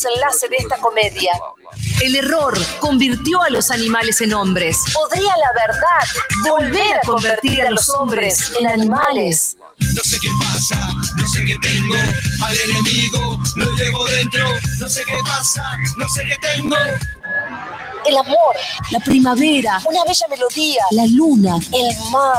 desenlace de esta comedia. El error convirtió a los animales en hombres. ¿Podría la verdad volver a convertir a los hombres en animales? No sé qué pasa, no sé qué tengo. Al enemigo lo llevo dentro. No sé qué pasa, no sé qué tengo. El amor, La primavera, una bella melodía, la luna, el mar.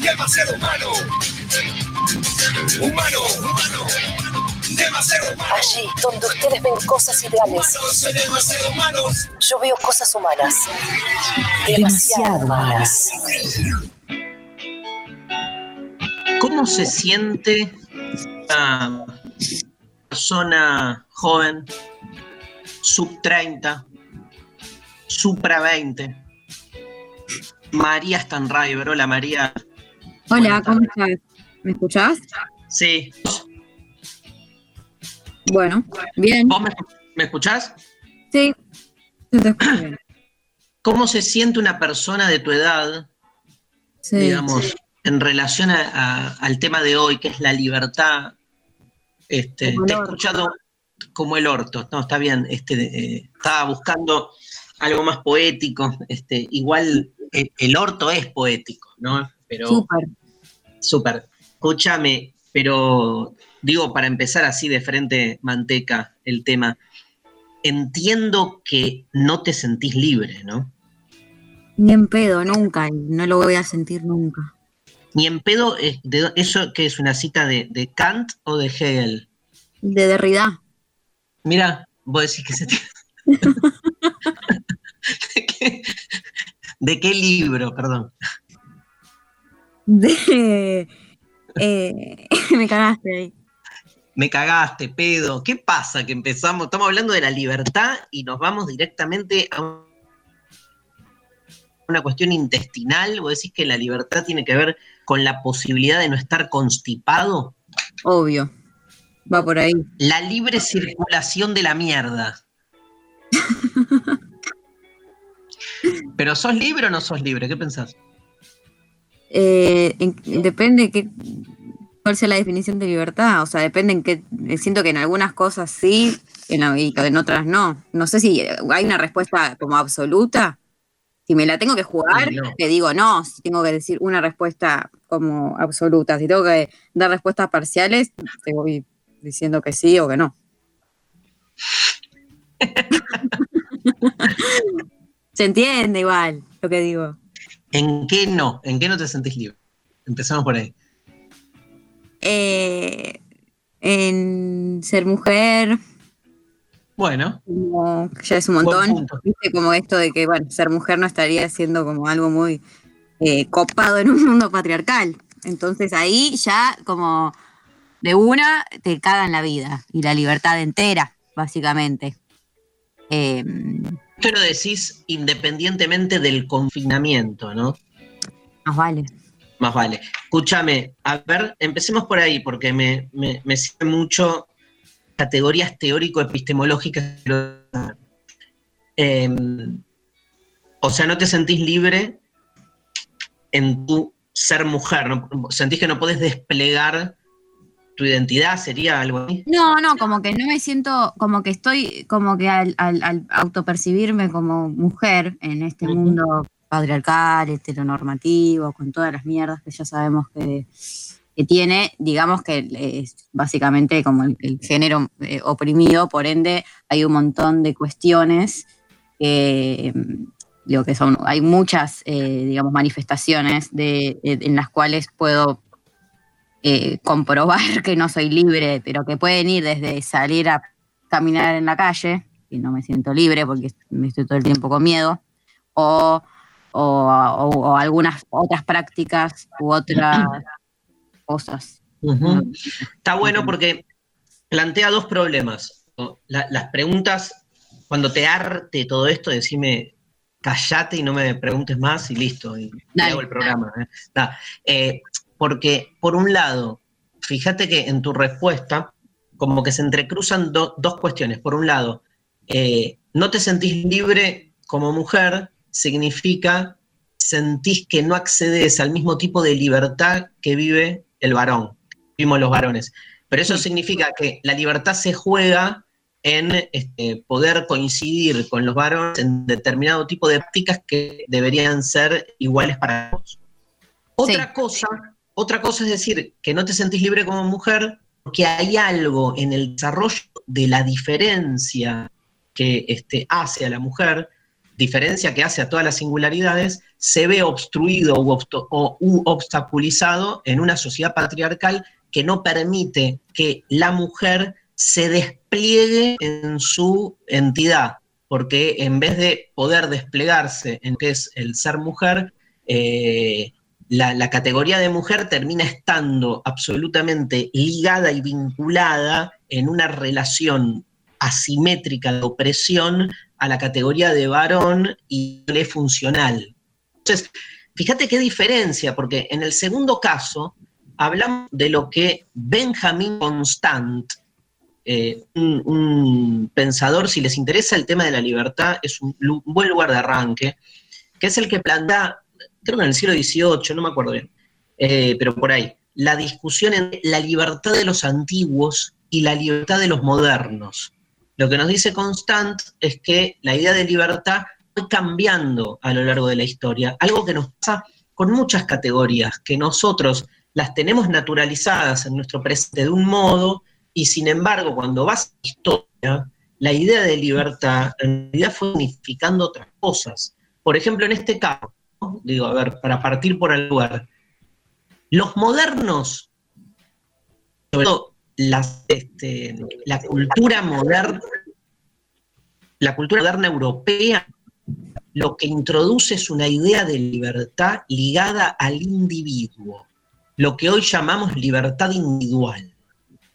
demasiado humano. Humano, humano, demasiado humano. allí donde ustedes ven cosas ideales. Demasiado. Yo veo cosas humanas. Demasiado humanas. ¿Cómo se siente una persona joven, sub 30, supra 20? María Stanriver, hola María. Hola, ¿cómo estás? ¿Me escuchás? Sí, Bueno, bien. ¿vos me, me escuchás? Sí, te escucho bien. ¿Cómo se siente una persona de tu edad, Sí. digamos, en relación a- a- al tema de hoy, que es la libertad? Este, te he escuchado como el orto, no, está bien, este, eh, estaba buscando algo más poético, este, igual el, el orto es poético, ¿no? Pero Súper. súper. Escúchame, pero digo, para empezar así de frente, manteca, el tema, entiendo que no te sentís libre, ¿no? Ni en pedo, nunca. y No lo voy a sentir nunca. Ni en pedo, eh, de- ¿eso que es una cita de, de Kant o de Hegel? De Derrida. Mira, vos decís que se te... ¿De, qué, de qué libro, perdón? De. eh, me cagaste ahí. Me cagaste, pedo. ¿Qué pasa que empezamos? Estamos hablando de la libertad y nos vamos directamente a un- una cuestión intestinal. ¿Vos decís que la libertad tiene que ver con la posibilidad de no estar constipado? Obvio. Va por ahí. La libre circulación de la mierda. Pero ¿sos libre o no sos libre? ¿Qué pensás? Eh, en- depende qué, cuál sea la definición de libertad. O sea, depende en qué. Siento que en algunas cosas sí en la- y en otras no. No sé si hay una respuesta como absoluta. Si me la tengo que jugar, no. te digo no. Si tengo que decir una respuesta como absoluta. Si tengo que dar respuestas parciales, te voy diciendo que sí o que no. Se entiende igual lo que digo. ¿En qué no? ¿En qué no te sentís libre? Empezamos por ahí. Eh, en ser mujer, Bueno, como ya es un montón, viste como esto de que bueno, ser mujer no estaría siendo como algo muy eh, copado en un mundo patriarcal. Entonces ahí ya como de una te cagan la vida y la libertad entera, básicamente. Eh, esto lo decís independientemente del confinamiento, ¿no? más vale. Más vale. Escúchame, a ver, empecemos por ahí, porque me, me, me mucho categorías teórico-epistemológicas. Em, o sea, no te sentís libre en tu ser mujer, ¿no? sentís que no podés desplegar tu identidad, sería algo así. No, no, como que no me siento, como que estoy, como que al, al, autopercibirme como mujer en este mundo patriarcal, heteronormativo, con todas las mierdas que ya sabemos que, tiene, digamos que es básicamente como el, género eh, oprimido, por ende hay un montón de cuestiones que digo que son, hay muchas, eh, digamos, manifestaciones de, en las cuales puedo eh, comprobar que no soy libre, pero que pueden ir desde salir a caminar en la calle, y no me siento libre porque me estoy todo el tiempo con miedo, o, algunas otras prácticas u otras cosas. Está bueno porque plantea dos problemas. las preguntas, cuando te arte todo esto, decime, callate y no me preguntes más y listo, y hago el programa. ¿eh? Eh, porque, por un lado, fíjate que en tu respuesta, como que se entrecruzan dos cuestiones. Por un lado, eh, no te sentís libre como mujer, significa sentís que no accedes al mismo tipo de libertad que vive el varón, vimos los varones. Pero eso significa que la libertad se juega en este, poder coincidir con los varones en determinado tipo de prácticas que deberían ser iguales para todos. Otra cosa otra cosa es decir que no te sentís libre como mujer porque hay algo en el desarrollo de la diferencia que este, hace a la mujer, diferencia que hace a todas las singularidades, se ve obstruido o, u obstaculizado en una sociedad patriarcal que no permite que la mujer se despliegue en su entidad, porque en vez de poder desplegarse en que es el ser mujer, eh, la, categoría de mujer termina estando absolutamente ligada y vinculada en una relación asimétrica de opresión a la categoría de varón y le funcional. Entonces, fíjate qué diferencia, porque en el segundo caso hablamos de lo que Benjamin Constant, eh, un, pensador, si les interesa el tema de la libertad, es un, un buen lugar de arranque, que es el que plantea creo que en el siglo XVIII, no me acuerdo bien, eh, pero por ahí, la discusión entre la libertad de los antiguos y la libertad de los modernos. Lo que nos dice Constant es que la idea de libertad fue cambiando a lo largo de la historia, algo que nos pasa con muchas categorías, que nosotros las tenemos naturalizadas en nuestro presente de un modo, y sin embargo, cuando vas a la historia, la idea de libertad en realidad fue unificando otras cosas. Por ejemplo, en este caso, digo, a ver, para partir por el lugar, los modernos, sobre todo este, la cultura moderna, la cultura moderna europea, lo que introduce es una idea de libertad ligada al individuo, lo que hoy llamamos libertad individual.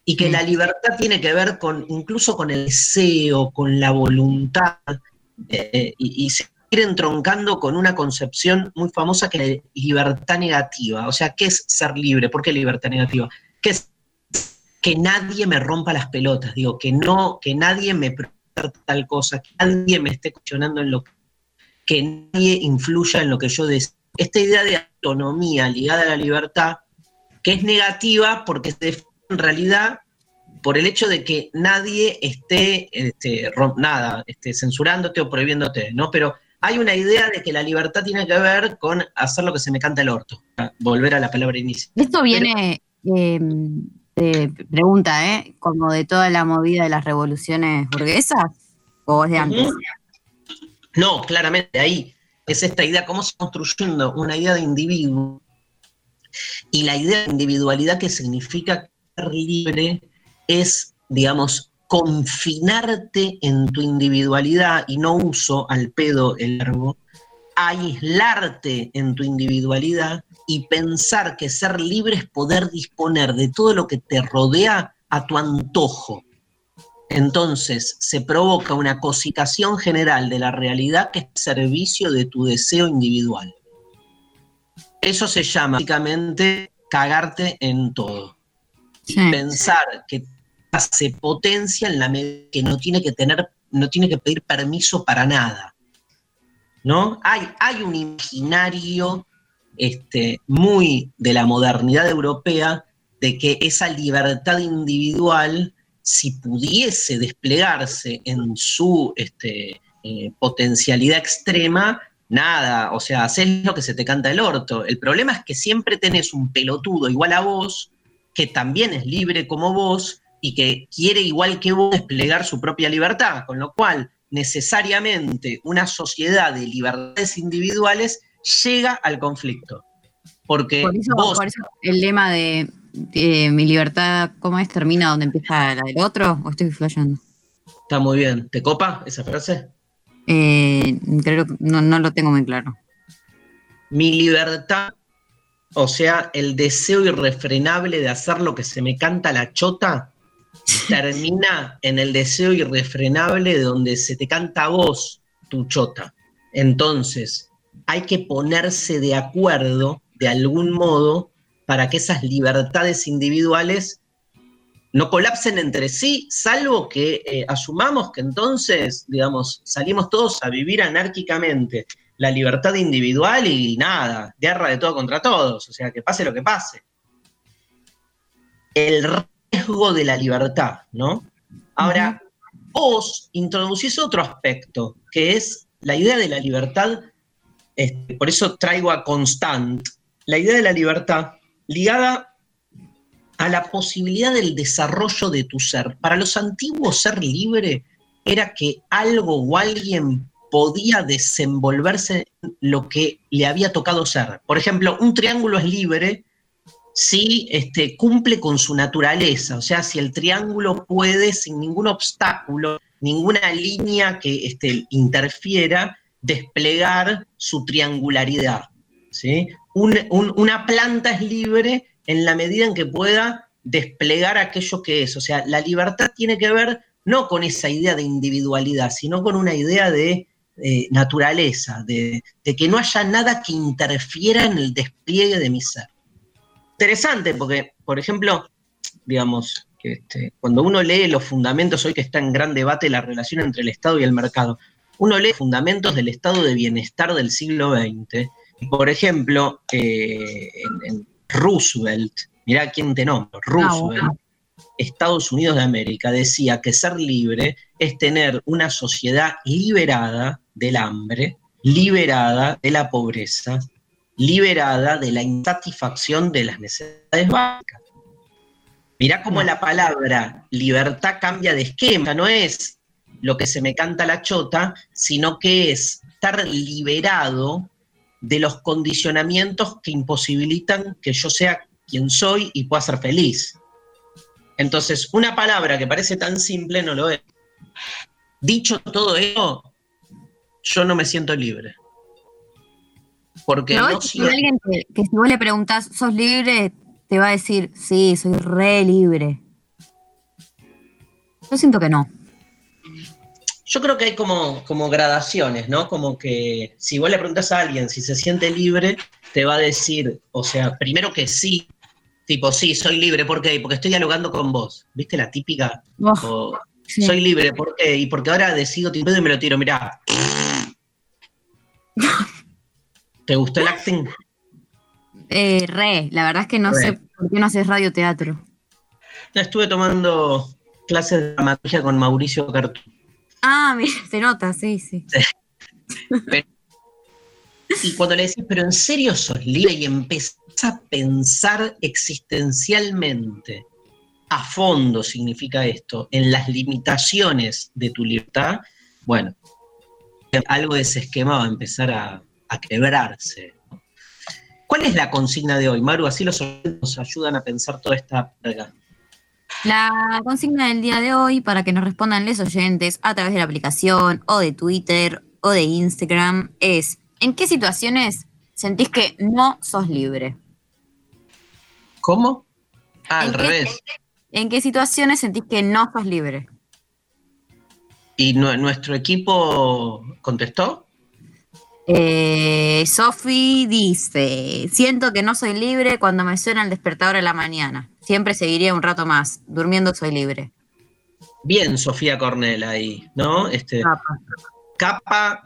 Y que la libertad tiene que ver con incluso con el deseo, con la voluntad, eh, y, y se entroncando con una concepción muy famosa que es libertad negativa. O sea, ¿qué es ser libre? ¿Por qué libertad negativa? ¿Qué es que nadie me rompa las pelotas? Digo, que no, que nadie me tal cosa, que nadie me esté cuestionando en lo que, nadie influya en lo que yo deseo. Esta idea de autonomía ligada a la libertad, que es negativa porque se en realidad por el hecho de que nadie esté, este, nada, esté censurándote o prohibiéndote, ¿no? Pero hay una idea de que la libertad tiene que ver con hacer lo que se me canta el orto. Volver a la palabra inicio. Esto viene, em, de pregunta, ¿eh? Como de toda la movida de las revoluciones burguesas, o es de antes. No, claramente, ahí es esta idea, cómo se construyendo una idea de individuo y la idea de individualidad que significa ser libre es, digamos, confinarte en tu individualidad, y no uso al pedo el verbo, aislarte en tu individualidad y pensar que ser libre es poder disponer de todo lo que te rodea a tu antojo. Entonces se provoca una cosificación general de la realidad que es servicio de tu deseo individual. Eso se llama básicamente cagarte en todo. Pensar que se potencia en la medida que no tiene que tener no tiene que pedir permiso para nada. ¿No? Hay, hay un imaginario este, muy de la modernidad europea de que esa libertad individual, si pudiese desplegarse en su este, eh, potencialidad extrema, nada, o sea, haces lo que se te canta el orto. El problema es que siempre tenés un pelotudo igual a vos, que también es libre como vos y que quiere igual que vos desplegar su propia libertad, con lo cual necesariamente una sociedad de libertades individuales llega al conflicto. Porque Por eso, vos, por eso el lema de, de mi libertad, ¿cómo es? ¿Termina donde empieza la del otro? ¿O estoy flasheando? está muy bien, ¿te copa esa frase? Eh, creo que no, no lo tengo muy claro. Mi libertad, o sea, el deseo irrefrenable de hacer lo que se me canta la chota, termina en el deseo irrefrenable de donde se te canta a vos tu chota. Entonces, hay que ponerse de acuerdo de algún modo para que esas libertades individuales no colapsen entre sí, salvo que eh, asumamos que entonces, digamos, salimos todos a vivir anárquicamente la libertad individual y nada, guerra de todo contra todos, o sea, que pase lo que pase. El riesgo de la libertad, ¿no? Ahora, vos introducís otro aspecto, que es la idea de la libertad, este, por eso traigo a Constant, la idea de la libertad ligada a la posibilidad del desarrollo de tu ser. Para los antiguos ser libre era que algo o alguien podía desenvolverse en lo que le había tocado ser. Por ejemplo, un triángulo es libre si este, cumple con su naturaleza, o sea, si el triángulo puede, sin ningún obstáculo, ninguna línea que este, interfiera, desplegar su triangularidad. ¿sí? Un- un- una planta es libre en la medida en que pueda desplegar aquello que es. O sea, la libertad tiene que ver no con esa idea de individualidad, sino con una idea de eh, naturaleza, de, de que no haya nada que interfiera en el despliegue de mi ser. Interesante, porque, por ejemplo, digamos, que este, cuando uno lee los fundamentos, hoy que está en gran debate la relación entre el Estado y el mercado, uno lee fundamentos del estado de bienestar del siglo XX. y, Por ejemplo, eh, en, en Roosevelt, mirá quién te nombro, Roosevelt, Estados Unidos de América, decía que ser libre es tener una sociedad liberada del hambre, liberada de la pobreza, liberada de la insatisfacción de las necesidades básicas. Mirá cómo la palabra libertad cambia de esquema, no es lo que se me canta la chota, sino que es estar liberado de los condicionamientos que imposibilitan que yo sea quien soy y pueda ser feliz. Entonces, una palabra que parece tan simple no lo es. Dicho todo eso, yo no me siento libre. Porque no vos, siento- alguien que, que si vos le preguntás, ¿sos libre? Te va a decir, sí, soy re libre. Yo siento que no. Yo creo que hay como, como gradaciones, ¿no? Como que si vos le preguntás a alguien si se siente libre, te va a decir, o sea, primero que sí, tipo, sí, soy libre, ¿por qué? Porque estoy dialogando con vos. ¿Viste la típica? Oh, O, sí. Soy libre, ¿por qué? Y porque ahora decido pedo y me lo tiro, mirá. ¿Te gustó el acting? Eh, re, la verdad es que no Re. sé por qué no haces radioteatro. Estuve tomando clases de dramaturgia con Mauricio Cartu. Ah, mira, se nota, sí, sí. Y cuando le decís, pero en serio sos libre y empezás a pensar existencialmente, a fondo significa esto, en las limitaciones de tu libertad, bueno, algo de ese esquema va a empezar a, a quebrarse. ¿Cuál es la consigna de hoy, Maru? Así los oyentes nos ayudan a pensar toda esta verga. La consigna del día de hoy, para que nos respondan los oyentes a través de la aplicación o de Twitter o de Instagram, es ¿en qué situaciones sentís que no sos libre? ¿Cómo? Ah, al ¿En qué- revés. ¿En qué situaciones sentís que no sos libre? ¿Y nu- nuestro equipo contestó? Eh, Sofi dice, siento que no soy libre cuando me suena el despertador a la mañana. Siempre seguiría un rato más. Durmiendo soy libre. Bien, Sofía Cornell ahí, ¿no? Este, Capa. Capa,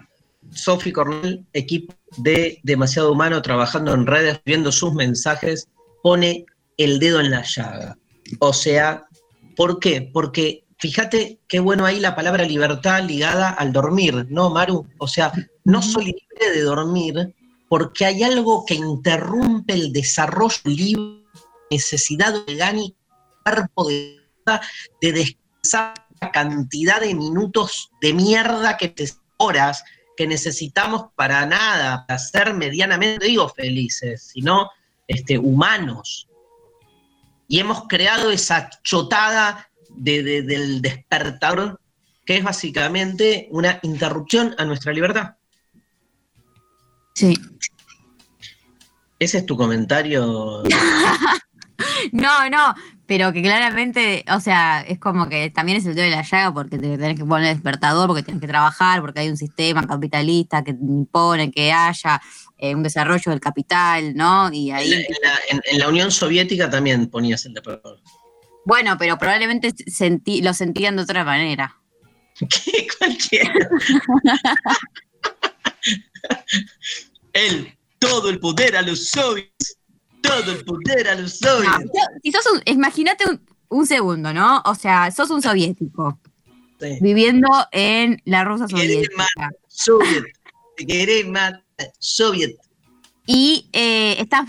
Sofía Cornell, equipo de Demasiado Humano trabajando en redes, viendo sus mensajes, pone el dedo en la llaga. O sea, ¿por qué? Porque fíjate qué bueno ahí la palabra libertad ligada al dormir, ¿no, Maru? O sea, no soy libre de dormir porque hay algo que interrumpe el desarrollo libre, necesidad orgánica, cuerpo de, de descansar la cantidad de minutos de mierda que te horas que necesitamos para nada, para ser medianamente, digo felices, sino este, humanos. Y hemos creado esa chotada de- de- del despertador, que es básicamente una interrupción a nuestra libertad. Sí. Ese es tu comentario. No, no, pero que claramente, o sea, es como que también es el dedo de la llaga porque te tenés que poner despertador, porque tienes que trabajar, porque hay un sistema capitalista que impone que haya eh, un desarrollo del capital, ¿no? Y ahí, en la- en- en la Unión Soviética también ponías el despertador. Bueno, pero probablemente sentí, lo sentían de otra manera. ¿Qué? Cualquiera. Él, todo el poder a los soviets. Todo el poder a los Ah, soviets. si sos un, imagínate un, un segundo, ¿no? O sea, sos un soviético Sí. viviendo en la Rusia soviética. más soviet. Te querés más soviet. y eh, estás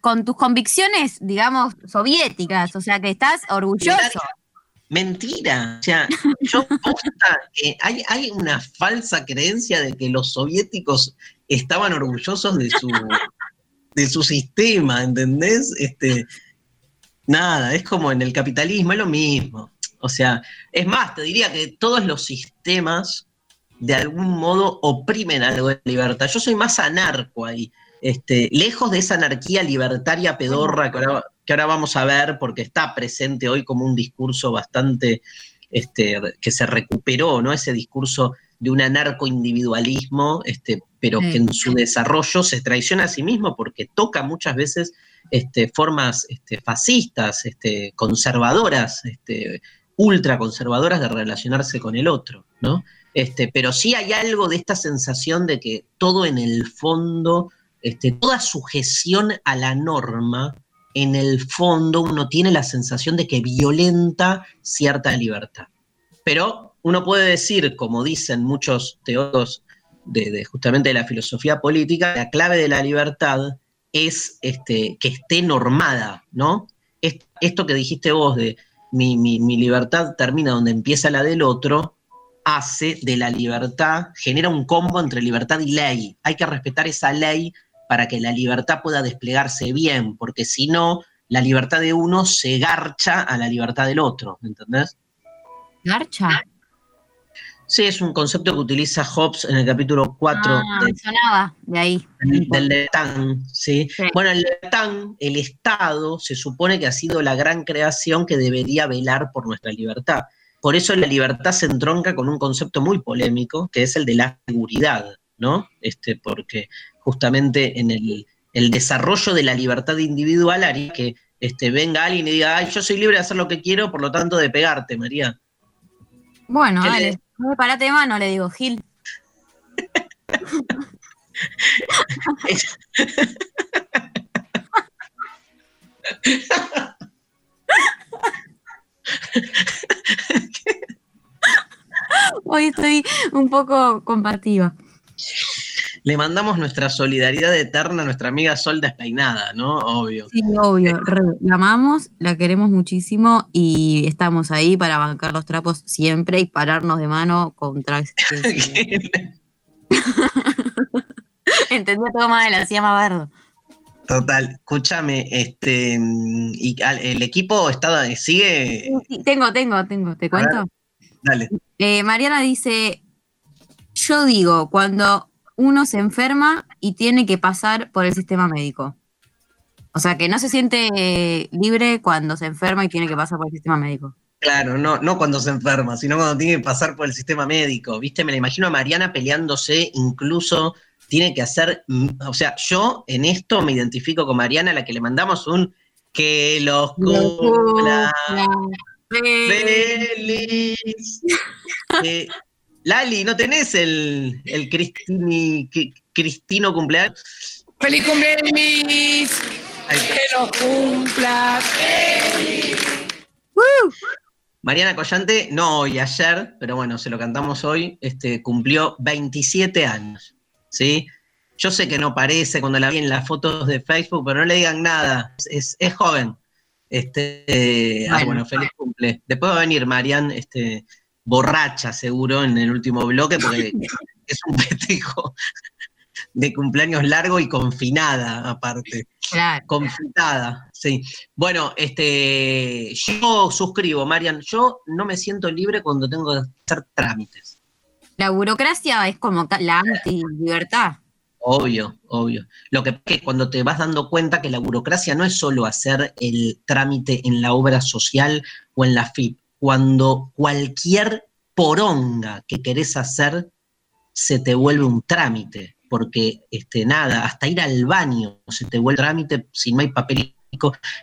con tus convicciones, digamos, soviéticas, o sea que estás orgulloso. Mentira. O sea, yo posta que hay, una falsa creencia de que los soviéticos estaban orgullosos de su, de su sistema, ¿entendés? Este, nada, es como en el capitalismo, es lo mismo. O sea, es más, te diría que todos los sistemas de algún modo oprimen algo de libertad. Yo soy más anarco ahí. Este, lejos de esa anarquía libertaria pedorra que ahora, que ahora vamos a ver, porque está presente hoy como un discurso bastante este, que se recuperó, ¿no? Ese discurso de un anarco-individualismo, este, pero Sí. que en su desarrollo se traiciona a sí mismo porque toca muchas veces este, formas este, fascistas, este, conservadoras, este, ultraconservadoras de relacionarse con el otro, ¿no? Este, pero sí hay algo de esta sensación de que todo en el fondo, este, toda sujeción a la norma, en el fondo uno tiene la sensación de que violenta cierta libertad. Pero uno puede decir, como dicen muchos de justamente de la filosofía política, la clave de la libertad es este, que esté normada, ¿no? Es- esto que dijiste vos de mi- mi libertad termina donde empieza la del otro, hace de la libertad, genera un combo entre libertad y ley. Hay que respetar esa ley para que la libertad pueda desplegarse bien, porque si no, la libertad de uno se garcha a la libertad del otro, ¿entendés? ¿Garcha? Sí, es un concepto que utiliza Hobbes en el capítulo 4 Ah, de- sonaba de ahí. del, del ¿sí? Sí. Bueno, el Leviatán, el Estado, se supone que ha sido la gran creación que debería velar por nuestra libertad. Por eso la libertad se entronca con un concepto muy polémico, que es el de la seguridad, ¿no? Este, porque justamente en el, el desarrollo de la libertad individual haría que este, venga alguien y diga, ay, yo soy libre de hacer lo que quiero, por lo tanto de pegarte, María. Bueno, ¿Qué le- dale. No, Parate de mano, le digo, Gil. Hoy estoy un poco combativa. Le mandamos nuestra solidaridad eterna a nuestra amiga Sol despeinada, ¿no? Obvio. Sí, obvio. re, la amamos, la queremos muchísimo y estamos ahí para bancar los trapos siempre y pararnos de mano contra. este- Entendía todo mal, hacía más bardo. Total, escúchame, este, y el equipo está, sigue, Sí, Tengo, tengo, tengo. ¿Te cuento? dale. Eh, Mariana dice: Yo digo, cuando uno se enferma y tiene que pasar por el sistema médico. O sea, que no se siente eh, libre cuando se enferma y tiene que pasar por el sistema médico. Claro, no, no cuando se enferma, sino cuando tiene que pasar por el sistema médico, ¿viste? Me la imagino a Mariana peleándose, incluso tiene que hacer, mm, o sea, yo en esto me identifico con Mariana, a la que le mandamos un que los cumpla, Feliz. Eh, Lali, ¿no tenés el, el Cristini- Cristino cumpleaños? ¡Feliz cumpleaños! ¡Que lo cumplas! Mariana Collante, no hoy, ayer, pero bueno, se lo cantamos hoy, este, cumplió 27 años, ¿sí? Yo sé que no parece cuando la vi en las fotos de Facebook, pero no le digan nada, es, es- es joven. Este, eh, ah, Bueno. bueno, feliz cumple. Después va a venir Marian, este, borracha seguro en el último bloque, porque es un festejo de cumpleaños largo y confinada aparte Claro. confitada, sí. Bueno, este, yo suscribo, Marian, yo no me siento libre cuando tengo que hacer trámites. La burocracia es como la anti-libertad. Obvio, obvio. Lo que pasa es que cuando te vas dando cuenta que la burocracia no es solo hacer el trámite en la obra social o en la FIP, cuando cualquier poronga que querés hacer se te vuelve un trámite, porque este, nada, hasta ir al baño se te vuelve trámite si no hay papel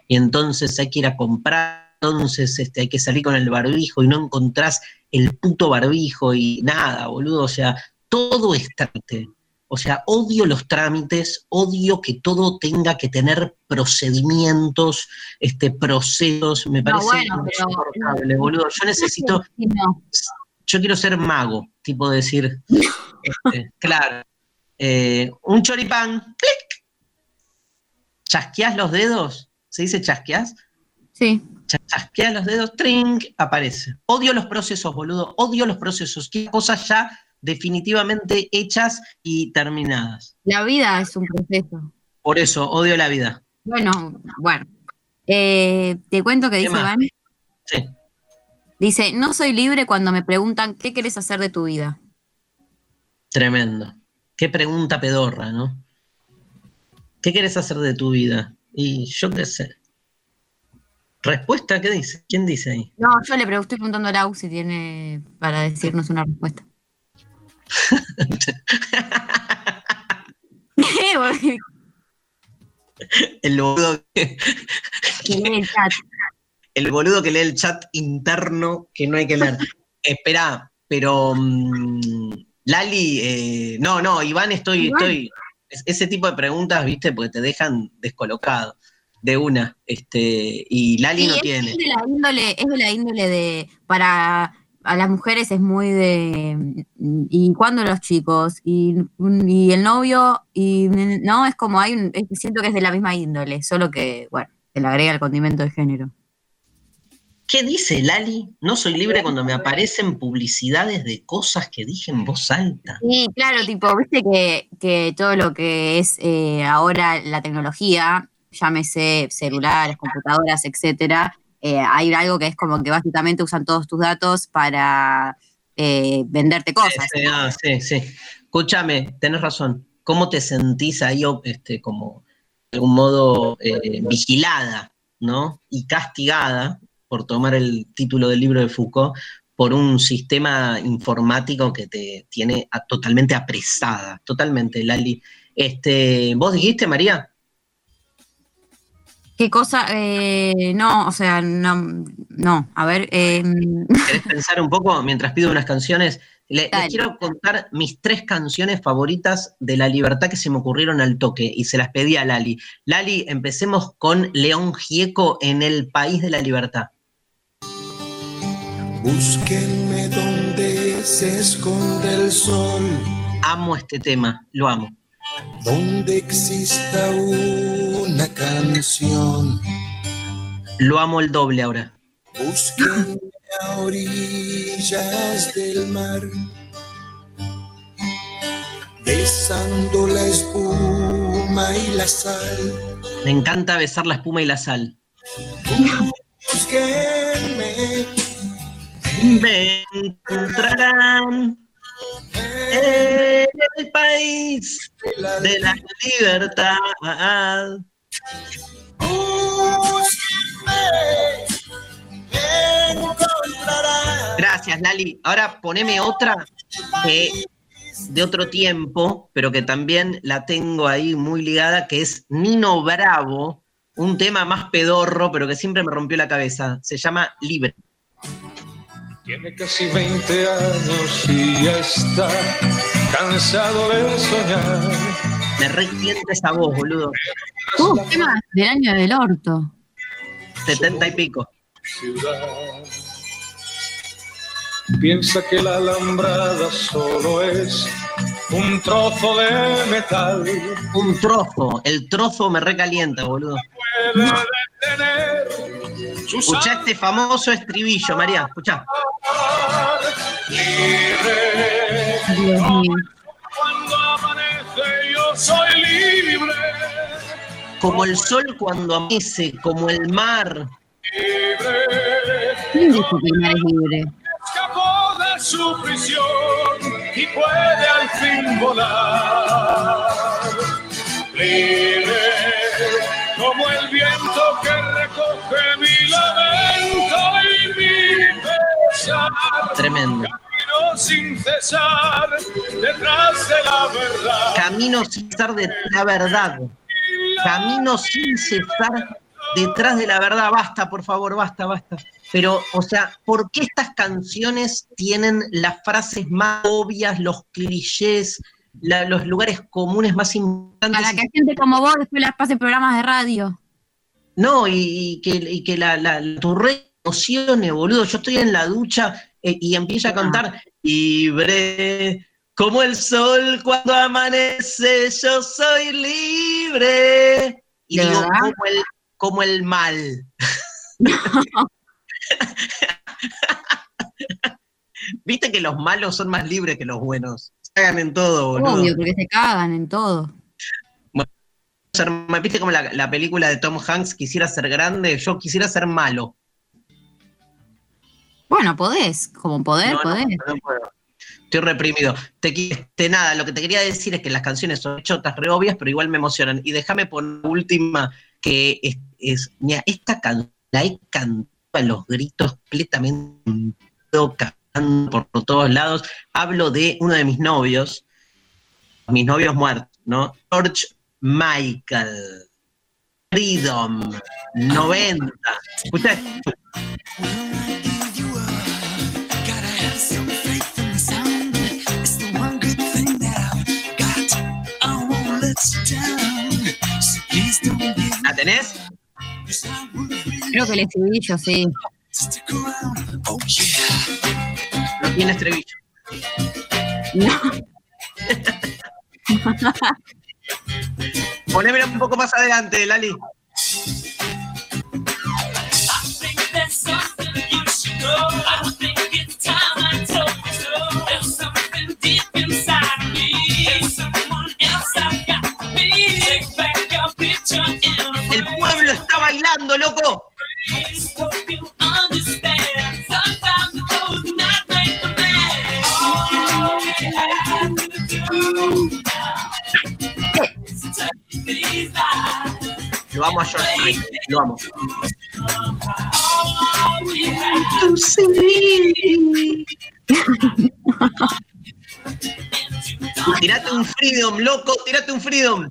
y entonces hay que ir a comprar, entonces este, hay que salir con el barbijo y no encontrás el puto barbijo y nada, boludo, o sea, todo es trámite. O sea, odio los trámites, odio que todo tenga que tener procedimientos, este, procesos, me No, parece pero- insoportable, boludo. Yo necesito, no. yo quiero ser mago, tipo decir, este, claro, eh, un choripán, clic, chasqueás los dedos, ¿se dice chasqueás? Sí. Cha- Chasqueás los dedos, tring, aparece. Odio los procesos, boludo, odio los procesos, quiero cosas ya definitivamente hechas y terminadas. La vida es un proceso. Por eso, odio la vida. Bueno, bueno. Eh, te cuento que ¿Qué dice más? Iván. Sí. Dice, no soy libre cuando me preguntan qué querés hacer de tu vida. Tremendo. Qué pregunta pedorra, ¿no? ¿Qué quieres hacer de tu vida? Y yo qué sé. ¿Respuesta? ¿Qué dice? ¿Quién dice ahí? No, yo le pregunto, estoy preguntando a Lau si tiene para decirnos una respuesta. El boludo que, lee el chat. el boludo que lee el chat interno que no hay que leer. Espera, pero mm, Lali, eh, no, no, Iván, estoy, Iván. estoy. es- Ese tipo de preguntas, viste, porque te dejan descolocado de una. Este, y Lali Sí, no es, tiene. es de la índole, es de la índole de, para a las mujeres es muy de, ¿y cuándo los chicos? Y, y el novio, y no, es como hay un, siento que es de la misma índole, solo que, bueno, se le agrega el condimento de género. ¿Qué dice Lali? No soy libre cuando me aparecen publicidades de cosas que dije en voz alta. Sí, claro, tipo, viste que, que todo lo que es eh, ahora la tecnología, llámese celulares, computadoras, etcétera, eh, hay algo que es como que básicamente usan todos tus datos para eh, venderte cosas. Sí, ah, sí, sí. Escúchame, tenés razón. ¿Cómo te sentís ahí, este, como de algún modo eh, vigilada, ¿no? Y castigada, por tomar el título del libro de Foucault, por un sistema informático que te tiene a- totalmente apresada, totalmente, Lali. Este, ¿Vos dijiste, María? ¿Qué cosa? Eh, no, o sea, no, no. A ver, eh, ¿Querés pensar un poco mientras pido unas canciones? Le- les quiero contar mis tres canciones favoritas de la libertad que se me ocurrieron al toque y se las pedí a Lali. Lali, empecemos con León Gieco en El País de la Libertad. Búsquenme donde se esconde el sol, Amo este tema, lo amo. Donde exista una canción. Lo amo el doble ahora. Búsquenme a orillas del mar, besando la espuma y la sal. Me encanta besar la espuma y la sal. Búsquenme Me encontrarán en el país de la libertad. Gracias, Lali. Ahora poneme otra que de otro tiempo, pero que también la tengo ahí muy ligada, que es Nino Bravo, un tema más pedorro, pero que siempre me rompió la cabeza. Se llama Libre. Tiene casi 20 años y ya está cansado de soñar. Me requiente esa voz, boludo. Uh, tema del año del orto. 70 y pico. ciudad. Piensa que la alambrada solo es un trozo de metal. Un trozo. El trozo me recalienta, boludo. Escuchá este famoso estribillo, María. Escuchá. andar libre. Dios mío. Cuando amanece yo soy libre. Como el sol cuando amanece, como el mar. Libre. ¿Quién dijo que el mar es libre? escapó de su prisión y puede al fin volar. Libre como el viento que recoge mi lamento y mi pesar. Tremendo. Camino sin cesar detrás de la verdad. Camino sin cesar de la verdad. Camino sin cesar detrás de la verdad. Basta, por favor, basta, basta. Pero, o sea, ¿por qué estas canciones tienen las frases más obvias, los clichés, la- los lugares comunes más importantes? Para que gente como vos después las pase programas de radio. No, y, y que, y que la, la, tu re emocione, boludo. Yo estoy en la ducha eh, y empieza a cantar libre, como el sol cuando amanece, yo soy libre. Y ¿De digo, como el, como el mal. Viste que los malos son más libres que los buenos. Se hagan en todo, boludo. Obvio, porque se cagan en todo. ¿Viste como la, la película de Tom Hanks quisiera ser grande? Yo quisiera ser malo. Bueno, podés, como poder, No, no, podés. no puedo. Estoy reprimido. Te, este, nada, lo que te quería decir es que las canciones son chotas, re obvias, pero igual me emocionan. Y déjame poner la última, que es, es mira, esta canción la he cantado a los gritos completamente por todos lados. Hablo de uno de mis novios, mis novios muertos, ¿no? George Michael. Freedom 90. Escuchá esto. ¿La tenés? Creo que el estribillo, sí. No tiene estribillo. No. Ponémelo un poco más adelante, Lali. El pueblo está bailando, loco. Lo amo a George Michael, lo amo. Tirate un freedom, loco, tirate un freedom.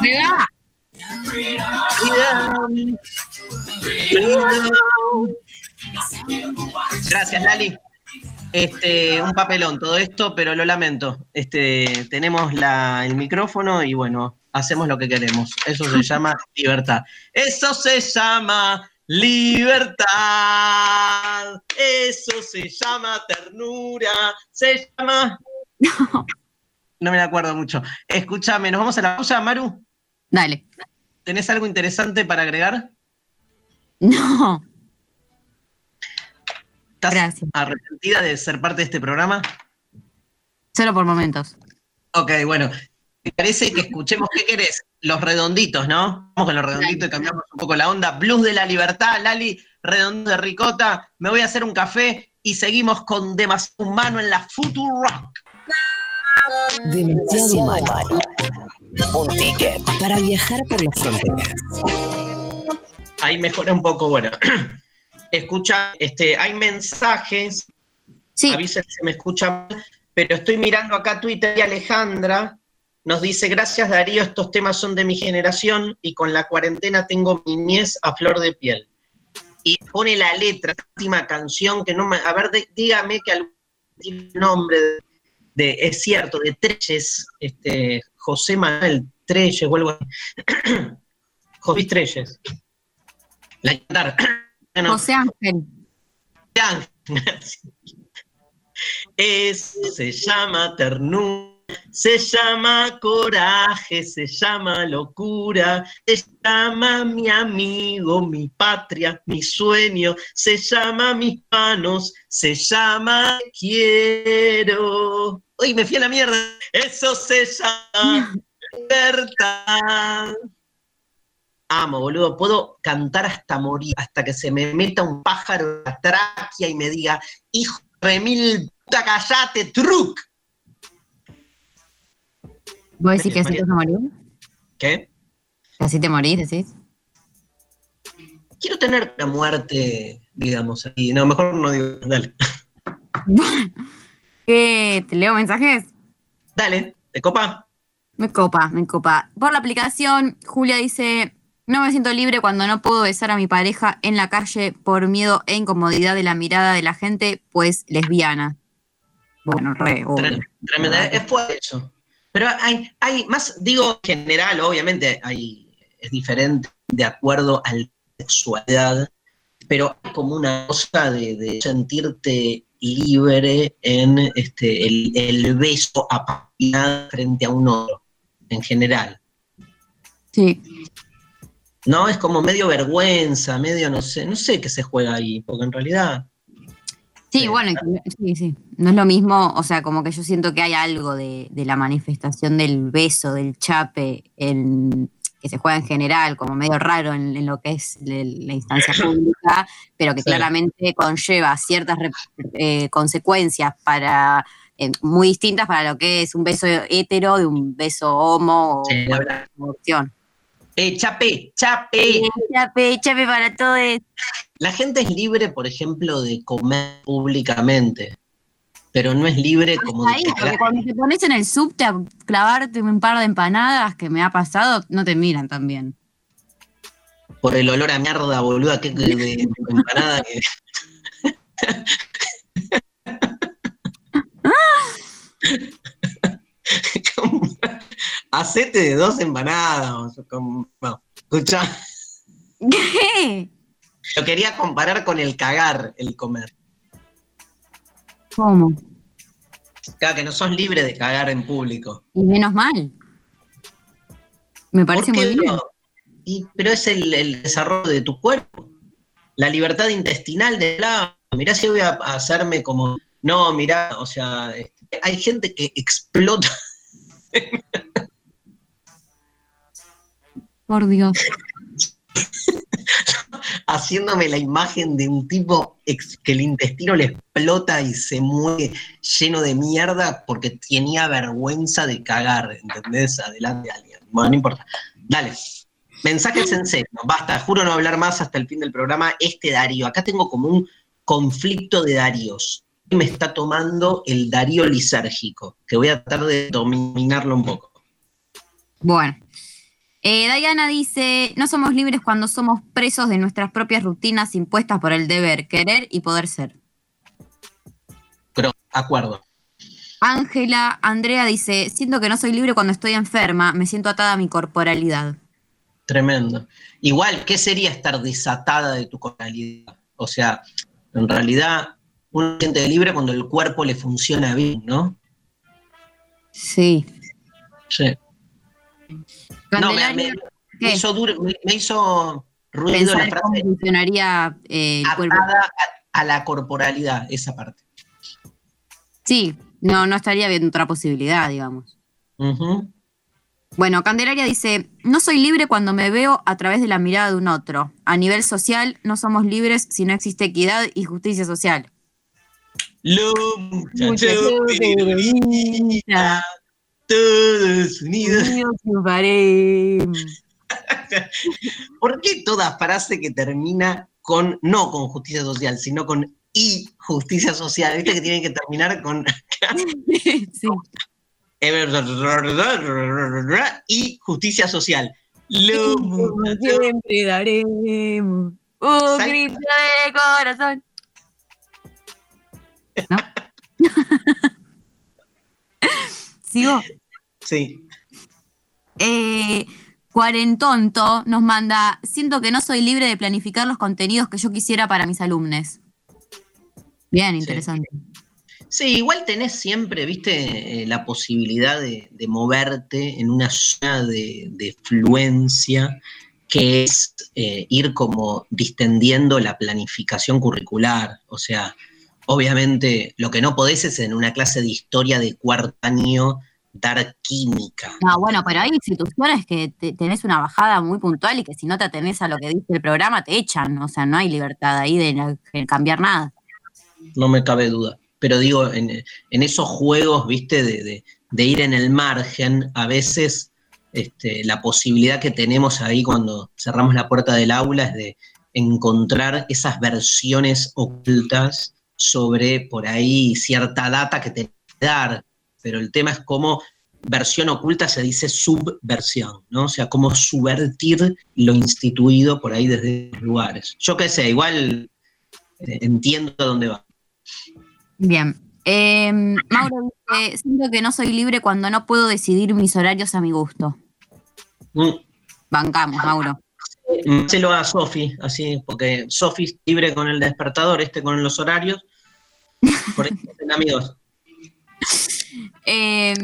Venga. Freedom. Freedom. Gracias, Lali. Este, un papelón todo esto, pero lo lamento. Este, tenemos la- el micrófono y bueno, hacemos lo que queremos. Eso se llama libertad. Eso se llama libertad. Eso se llama ternura. Se llama. No me la acuerdo mucho. Escúchame, ¿nos vamos a la pausa, Maru? Dale. ¿Tenés algo interesante para agregar? No. ¿Estás Gracias. arrepentida de ser parte de este programa? Solo por momentos. Ok, bueno. ¿Te parece que escuchemos qué querés? Los redonditos, ¿no? Vamos con los redonditos y cambiamos un poco la onda. Blues de la libertad, Lali, redondo de ricota. Me voy a hacer un café y seguimos con Demasiado Humano en la Future Rock. Demasiado humano. Un ticket para viajar por las fronteras. Ahí mejoré un poco, bueno. Escucha, este, hay mensajes Sí. avisen si me escuchan, pero estoy mirando acá Twitter y Alejandra nos dice, gracias Darío, estos temas son de mi generación y con la cuarentena tengo mi niñez a flor de piel. y pone la letra, la última canción que no me. A ver, de- dígame que algún nombre de, de- Es cierto, de Treyes, este, José Manuel Treyes o algo así. José Treyes. La cantar. Bueno, José Ángel. Es, se llama ternura, se llama coraje, se llama locura, se llama mi amigo, mi patria, mi sueño, se llama mis manos, se llama quiero. Uy, me fui a la mierda. Eso se llama libertad. Amo, boludo. Puedo cantar hasta morir, hasta que se me meta un pájaro en la tráquea y me diga, hijo de mil puta, callate, truc. ¿Vos decís que así te morís? ¿Qué? ¿Que así te morís, decís? Quiero tener la muerte, digamos, ahí. No, mejor no digo, dale. ¿Qué? ¿Te leo mensajes? Dale, ¿te copa? Me copa, me copa. Por la aplicación, Julia dice, no me siento libre cuando no puedo besar a mi pareja en la calle por miedo e incomodidad de la mirada de la gente, pues lesbiana. Bueno, re, obvio. Tre- Tremenda, es fuerte eso. Pero hay, hay más, digo, en general, obviamente, hay, es diferente de acuerdo a la sexualidad, pero hay como una cosa de, de sentirte libre en este, el, el beso apasionado frente a un otro, en general. Sí. No, es como medio vergüenza, medio no sé, no sé qué se juega ahí, porque en realidad Sí, bueno, sí, sí. No es lo mismo, o sea, como que yo siento que hay algo de, de la manifestación del beso, del chape, en, que se juega en general, como medio raro en, en lo que es le- la instancia pública, pero que Sí. claramente conlleva ciertas rep- eh, consecuencias para eh, muy distintas para lo que es un beso hetero de un beso homo o Sí, cualquier opción. ¡Eh, chape! ¡Chape! Chape, chape para todos. La gente es libre, por ejemplo, de comer públicamente, pero no es libre como de Ahí, porque cuando te pones en el subte a clavarte un par de empanadas que me ha pasado, no te miran tan bien. por el olor a mierda, boluda, que, de, de empanada que... Hacete de dos empanadas. no, escucha, ¿Qué? lo quería comparar con el cagar, el comer. ¿Cómo? Claro, que no sos libre de cagar en público. Y menos mal. Me parece ¿Por muy bien. no? Y- pero es el, el desarrollo de tu cuerpo. La libertad intestinal de la. Mirá si voy a a hacerme como. No, mirá, o sea, este, hay gente que explota. Por Dios. haciéndome la imagen de un tipo que el intestino le explota y se mueve lleno de mierda porque tenía vergüenza de cagar, ¿entendés? Adelante de alguien. Bueno, no importa. Dale. Mensajes en serio. Basta, juro no hablar más hasta el fin del programa. Este Darío. Acá tengo como un conflicto de Daríos. Me está tomando el Darío lisérgico, que voy a tratar de dominarlo un poco. Bueno. Eh, Diana dice, no somos libres cuando somos presos de nuestras propias rutinas impuestas por el deber, querer y poder ser. Pero, acuerdo. Ángela, Andrea dice, siento que no soy libre cuando estoy enferma, me siento atada a mi corporalidad. Tremendo. Igual, ¿qué sería estar desatada de tu corporalidad? O sea, en realidad, uno se siente libre cuando el cuerpo le funciona bien, ¿no? Sí. Sí. No, me, hizo duro, me, hizo ruido la frase funcionaría eh, el cuerpo. atada a, a la corporalidad, esa parte. Sí, no, no estaría viendo otra posibilidad, digamos. Ujú. Bueno, Candelaria dice, no soy libre cuando me veo a través de la mirada de un otro. A nivel social, no somos libres si no existe equidad y justicia social. Los muchachos peronistas, todos unidos. Unidos. ¿Por qué toda frase que termina con, no con justicia social, sino con y justicia social? ¿Viste que tienen que terminar con Sí. y justicia social? Lo- Siempre daremos. Un Sal- grito de corazón. ¿No? Sigo. Sí. Eh, Cuarentonto nos manda, siento que no soy libre de planificar los contenidos que yo quisiera para mis alumnos. Bien, interesante. Sí, igual tenés siempre, viste, eh, la posibilidad de, de moverte en una zona de, de fluencia que es eh, ir como distendiendo la planificación curricular. O sea, obviamente lo que no podés es en una clase de historia de cuarto año dar química. No, bueno, pero hay instituciones que te- tenés una bajada muy puntual y que si no te atenés a lo que dice el programa te echan. O sea, no hay libertad ahí de, cambiar nada. no me cabe duda. Pero digo, en, en esos juegos, viste, de, de- de ir en el margen, a veces este, la posibilidad que tenemos ahí cuando cerramos la puerta del aula es de encontrar esas versiones ocultas sobre por ahí cierta data que te dar. Pero el tema es cómo versión oculta se dice subversión, ¿no? O sea, cómo subvertir lo instituido por ahí desde los lugares. Yo qué sé, igual eh, entiendo a dónde va. Bien. Eh, Mauro dice, siento que no soy libre cuando no puedo decidir mis horarios a mi gusto. Mm, Bancamos, Mauro. Hacelo a Sofi, así, porque Sofi es libre con el despertador, este con los horarios. Por eso amigos. Eh,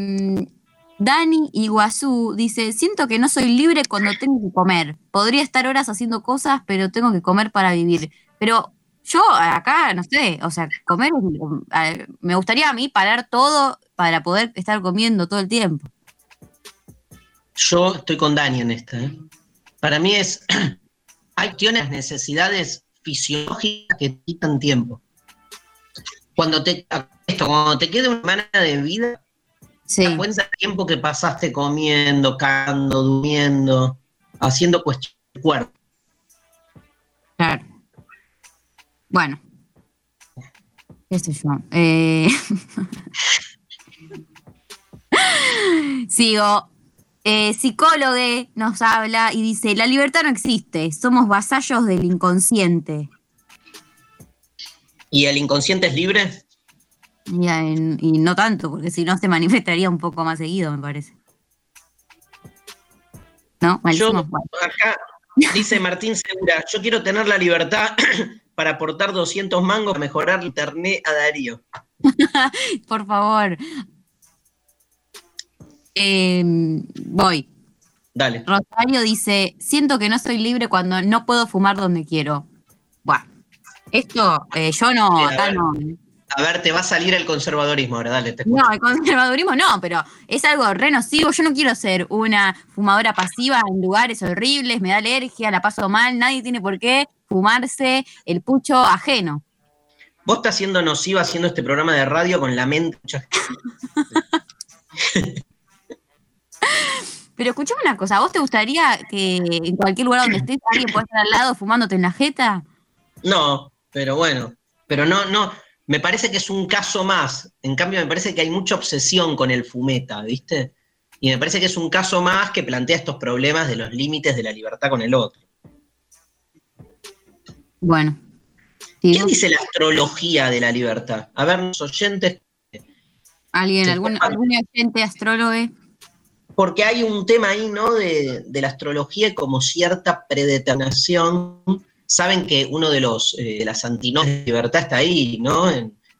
Dani Iguazú dice, siento que no soy libre cuando tengo que comer. Podría estar horas haciendo cosas, pero tengo que comer para vivir. Pero yo acá, no sé, o sea, comer, me gustaría a mí parar todo para poder estar comiendo todo el tiempo. Yo estoy con Dani en esta. ¿eh? Para mí es, hay tienes necesidades fisiológicas que quitan tiempo. Cuando te, esto, cuando te queda una semana de vida, Sí, te das cuenta del tiempo que pasaste comiendo, cagando, durmiendo, haciendo cuestiones del cuerpo. claro. Bueno. ¿Qué sé yo? Eh, Sigo. Eh, psicólogo nos habla y dice, la libertad no existe, somos vasallos del inconsciente. ¿Y el inconsciente es libre? Y, en- y no tanto, porque si no se manifestaría un poco más seguido, me parece. ¿No? Yo, acá dice Martín Segura, yo quiero tener la libertad para aportar 200 mangos para mejorar el internet a Darío. Por favor. Eh, voy. Dale. Rosario dice, siento que no soy libre cuando no puedo fumar donde quiero. Bueno, esto eh, yo no, ver. no. A ver, te va a salir el conservadorismo ahora, dale, te. No, el conservadurismo no, pero es algo re nocivo. Yo no quiero ser una fumadora pasiva en lugares horribles, me da alergia, la paso mal. Nadie tiene por qué fumarse el pucho ajeno. Vos estás siendo nociva haciendo este programa de radio con la mente. Pero escuchame una cosa, ¿a vos te gustaría que en cualquier lugar donde estés alguien pueda estar al lado fumándote en la jeta? No, pero bueno, pero no, no, me parece que es un caso más. En cambio, me parece que hay mucha obsesión con el fumeta, ¿viste? Y me parece que es un caso más que plantea estos problemas de los límites de la libertad con el otro. Bueno. ¿Qué dice la astrología de la libertad? A ver, los oyentes, ¿Alguien, algún, algún oyente astrólogo? porque hay un tema ahí, ¿no? De, de la astrología como cierta predeterminación. Saben que uno de los eh, de las antinomias de libertad está ahí, ¿no?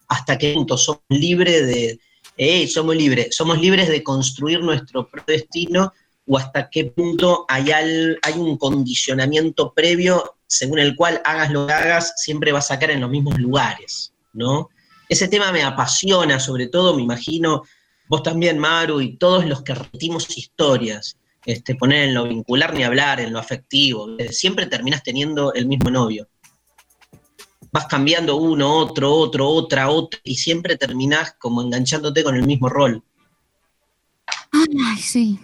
Hasta qué punto somos libres de. eh, somos libres, somos libres de construir nuestro propio destino, o hasta qué punto hay, al- hay un condicionamiento previo según el cual hagas lo que hagas, siempre vas a caer en los mismos lugares, ¿no? Ese tema me apasiona, sobre todo, me imagino, vos también, Maru, y todos los que repetimos historias, este, poner en lo vincular ni hablar, en lo afectivo, siempre terminas teniendo el mismo novio. Vas cambiando uno, otro, otro, otra, otra, y siempre terminás como enganchándote con el mismo rol. Ay, sí.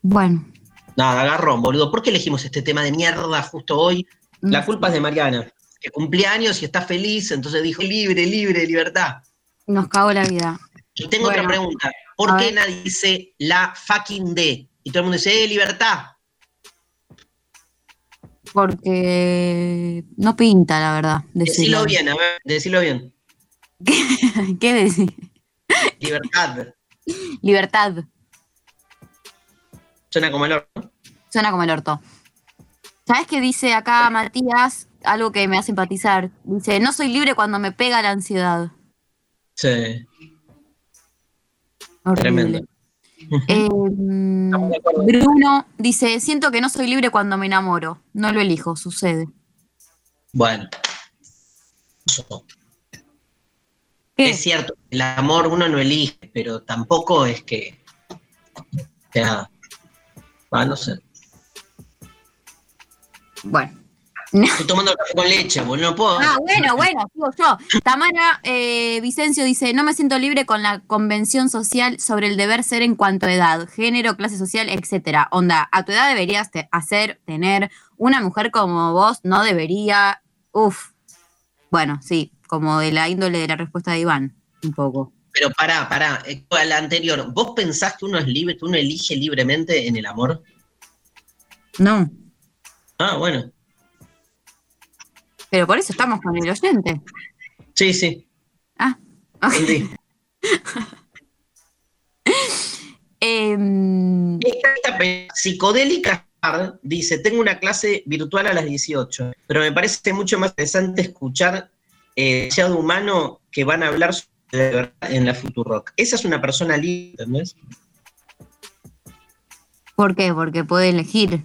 Bueno. Nada, agarrón, boludo. ¿Por qué elegimos este tema de mierda justo hoy? La culpa es de Mariana, que cumple años y está feliz, entonces dijo libre, libre, libertad. Nos cagó la vida. Y tengo Bueno. otra pregunta. ¿Por qué nadie dice la fucking D? Y todo el mundo dice, eh, libertad. Porque no pinta, la verdad. Decilo bien, a ver, decilo bien. ¿Qué decir? Libertad. Libertad. Suena como el orto. Suena como el orto. ¿Sabes qué dice acá Matías? Algo que me hace empatizar. Dice, no soy libre cuando me pega la ansiedad. Sí. Horrible. Tremendo. Eh. Bruno dice, siento que no soy libre cuando me enamoro. No lo elijo, sucede. Bueno. Es cierto, el amor uno no elige, pero tampoco es que. Sea, va, no sé. Bueno. Estoy tomando café con leche, boludo, no puedo. Ah, bueno, bueno, sigo yo. Tamara eh, Vicencio dice, no me siento libre con la convención social sobre el deber ser en cuanto a edad, género, clase social, etcétera. Onda, a tu edad deberías te- hacer, tener, una mujer como vos no debería, uf. Bueno, sí, como de la índole de la respuesta de Iván, un poco. Pero pará, pará. eh, A la anterior, ¿vos pensás que uno es libre, que uno elige libremente en el amor? No, Ah, bueno. Pero por eso estamos con el oyente. Sí, sí. Ah, ok. entendí. Em, Esta, esta psicodélica dice, tengo una clase virtual a las 18, pero me parece mucho más interesante escuchar eh, demasiado humano que van a hablar sobre la verdad en la Futurock. Esa es una persona libre, ¿entendés? ¿Por qué? Porque puede elegir.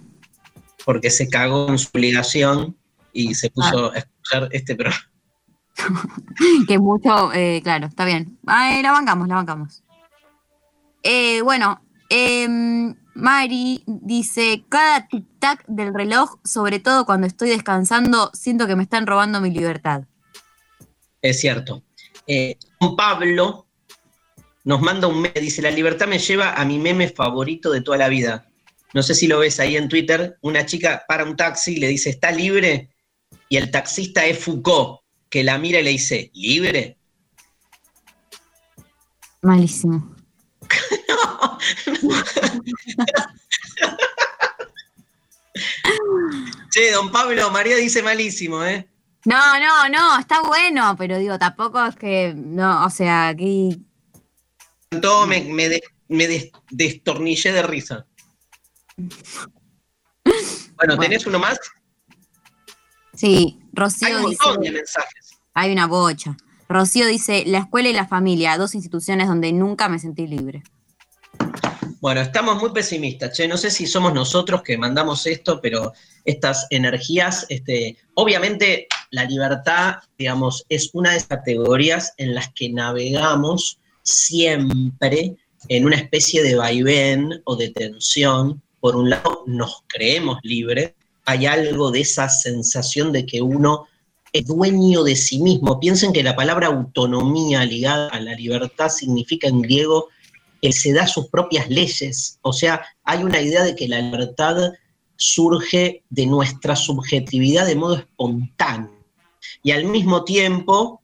Porque se cagó en su obligación y se puso a escuchar este programa. que mucho, eh, claro, está bien. Ah, eh, la bancamos, la bancamos. Eh, bueno, em, Mari dice, cada tic-tac del reloj, sobre todo cuando estoy descansando, siento que me están robando mi libertad. Es cierto. Eh, Juan Pablo nos manda un meme, dice, la libertad me lleva a mi meme favorito de toda la vida. No sé si lo ves ahí en Twitter, una chica para un taxi y le dice, ¿está libre? Y el taxista es Foucault, que la mira y le dice, ¿libre? Malísimo. Che, don Pablo, María dice malísimo, ¿eh? No, no, no, está bueno, pero digo, tampoco es que, no, o sea, aquí, Todo me, me, de- me des- destornillé de risa. Bueno, ¿tenés uno más? Sí, Hay Rocío dice... montón de mensajes. Hay una bocha. Rocío dice, la escuela y la familia, dos instituciones donde nunca me sentí libre. Bueno, estamos muy pesimistas, che. No sé si somos nosotros que mandamos esto, pero estas energías, este, obviamente la libertad, digamos, es una de las categorías en las que navegamos siempre en una especie de vaivén o de tensión. Por un lado, nos creemos libres, hay algo de esa sensación de que uno es dueño de sí mismo. Piensen que la palabra autonomía ligada a la libertad significa en griego él se da sus propias leyes. O sea, hay una idea de que la libertad surge de nuestra subjetividad de modo espontáneo. Y al mismo tiempo,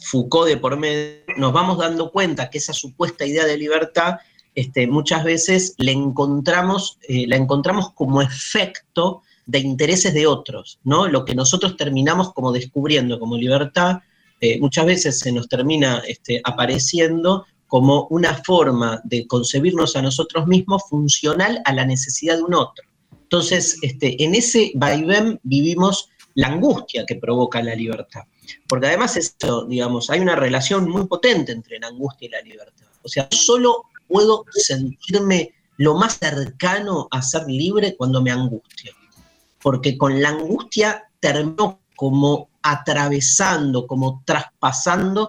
Foucault de por medio, nos vamos dando cuenta que esa supuesta idea de libertad este, muchas veces eh, la encontramos como efecto de intereses de otros, ¿no? Lo que nosotros terminamos como descubriendo como libertad, eh, muchas veces se nos termina este, apareciendo como una forma de concebirnos a nosotros mismos funcional a la necesidad de un otro. Entonces, este, en ese vaivén vivimos la angustia que provoca la libertad. Porque además esto, digamos, hay una relación muy potente entre la angustia y la libertad. O sea, solo puedo sentirme lo más cercano a ser libre cuando me angustio. Porque con la angustia termino como atravesando, como traspasando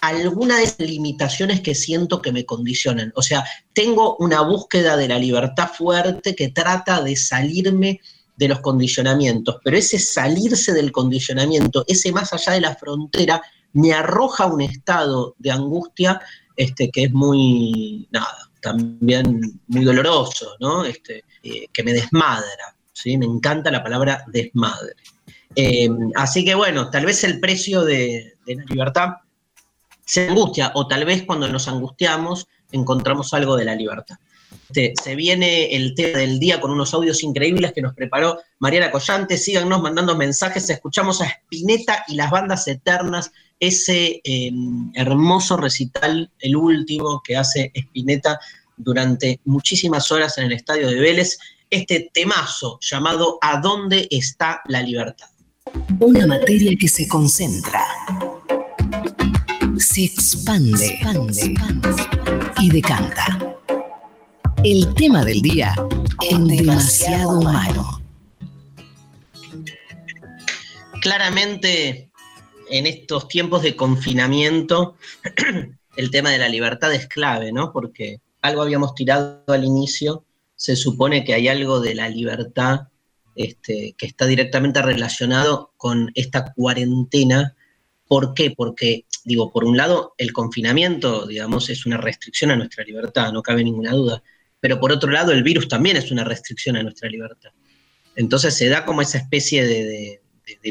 alguna de esas limitaciones que siento que me condicionan. O sea, tengo una búsqueda de la libertad fuerte que trata de salirme de los condicionamientos, pero ese salirse del condicionamiento, ese más allá de la frontera, me arroja un estado de angustia este, que es muy, nada, también muy doloroso, ¿no? Este, eh, que me desmadra, ¿sí? Me encanta la palabra desmadre. Eh, así que bueno, tal vez el precio de, la libertad se angustia, o tal vez cuando nos angustiamos encontramos algo de la libertad. Este, se viene el tema del día con unos audios increíbles que nos preparó Mariana Collante. Síganos mandando mensajes. Escuchamos a Spinetta y las bandas eternas, ese eh, hermoso recital, el último que hace Spinetta durante muchísimas horas en el estadio de Vélez. Este temazo llamado ¿A dónde está la libertad? Una materia que se concentra, se expande, y decanta. El tema del día en demasiado humano. Claramente, en estos tiempos de confinamiento, el tema de la libertad es clave, ¿no? Porque algo habíamos tirado al inicio, se supone que hay algo de la libertad este, que está directamente relacionado con esta cuarentena. ¿Por qué? Porque, digo, por un lado, el confinamiento, digamos, es una restricción a nuestra libertad, no cabe ninguna duda. Pero por otro lado, el virus también es una restricción a nuestra libertad. Entonces se da como esa especie de,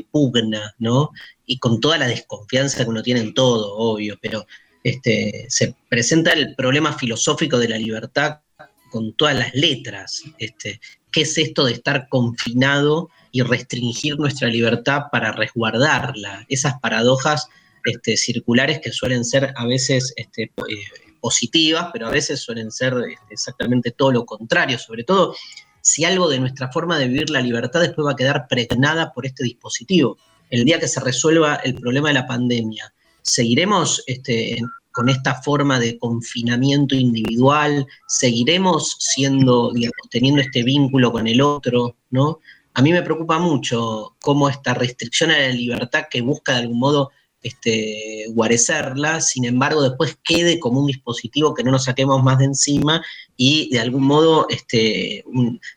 pugna, ¿no? Y con toda la desconfianza que uno tiene en todo, obvio, pero este, se presenta el problema filosófico de la libertad con todas las letras. Este, qué es esto de estar confinado y restringir nuestra libertad para resguardarla, esas paradojas este, circulares que suelen ser a veces este, eh, positivas, pero a veces suelen ser este, exactamente todo lo contrario, sobre todo si algo de nuestra forma de vivir la libertad después va a quedar pregnada por este dispositivo. El día que se resuelva el problema de la pandemia, ¿seguiremos este, con esta forma de confinamiento individual, seguiremos siendo, teniendo este vínculo con el otro, ¿no? A mí me preocupa mucho cómo esta restricción a la libertad que busca de algún modo este, guarecerla, sin embargo después quede como un dispositivo que no nos saquemos más de encima y de algún modo este,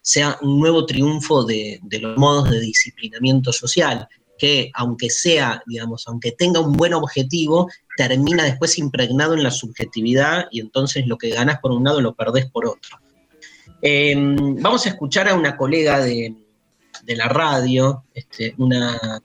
sea un nuevo triunfo de los modos de disciplinamiento social que aunque sea, digamos, aunque tenga un buen objetivo, termina después impregnado en la subjetividad y entonces lo que ganas por un lado lo perdés por otro. Em, vamos a escuchar a una colega de, la radio, este, una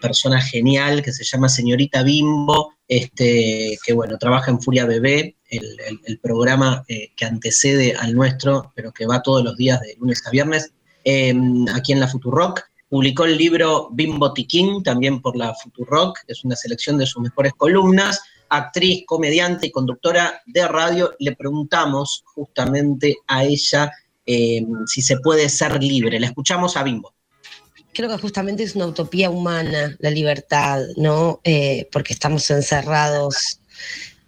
persona genial que se llama señorita Bimbo, este, que bueno, trabaja en Furia Bebé, el, programa eh, que antecede al nuestro, pero que va todos los días de lunes a viernes, em, aquí en la Futurock. Publicó el libro Bimbo Tiquín, también por la Futurock, es una selección de sus mejores columnas. Actriz, comediante y conductora de radio, le preguntamos justamente a ella eh, si se puede ser libre. La escuchamos a Bimbo creo que justamente es una utopía humana la libertad, ¿no? Eh, porque estamos encerrados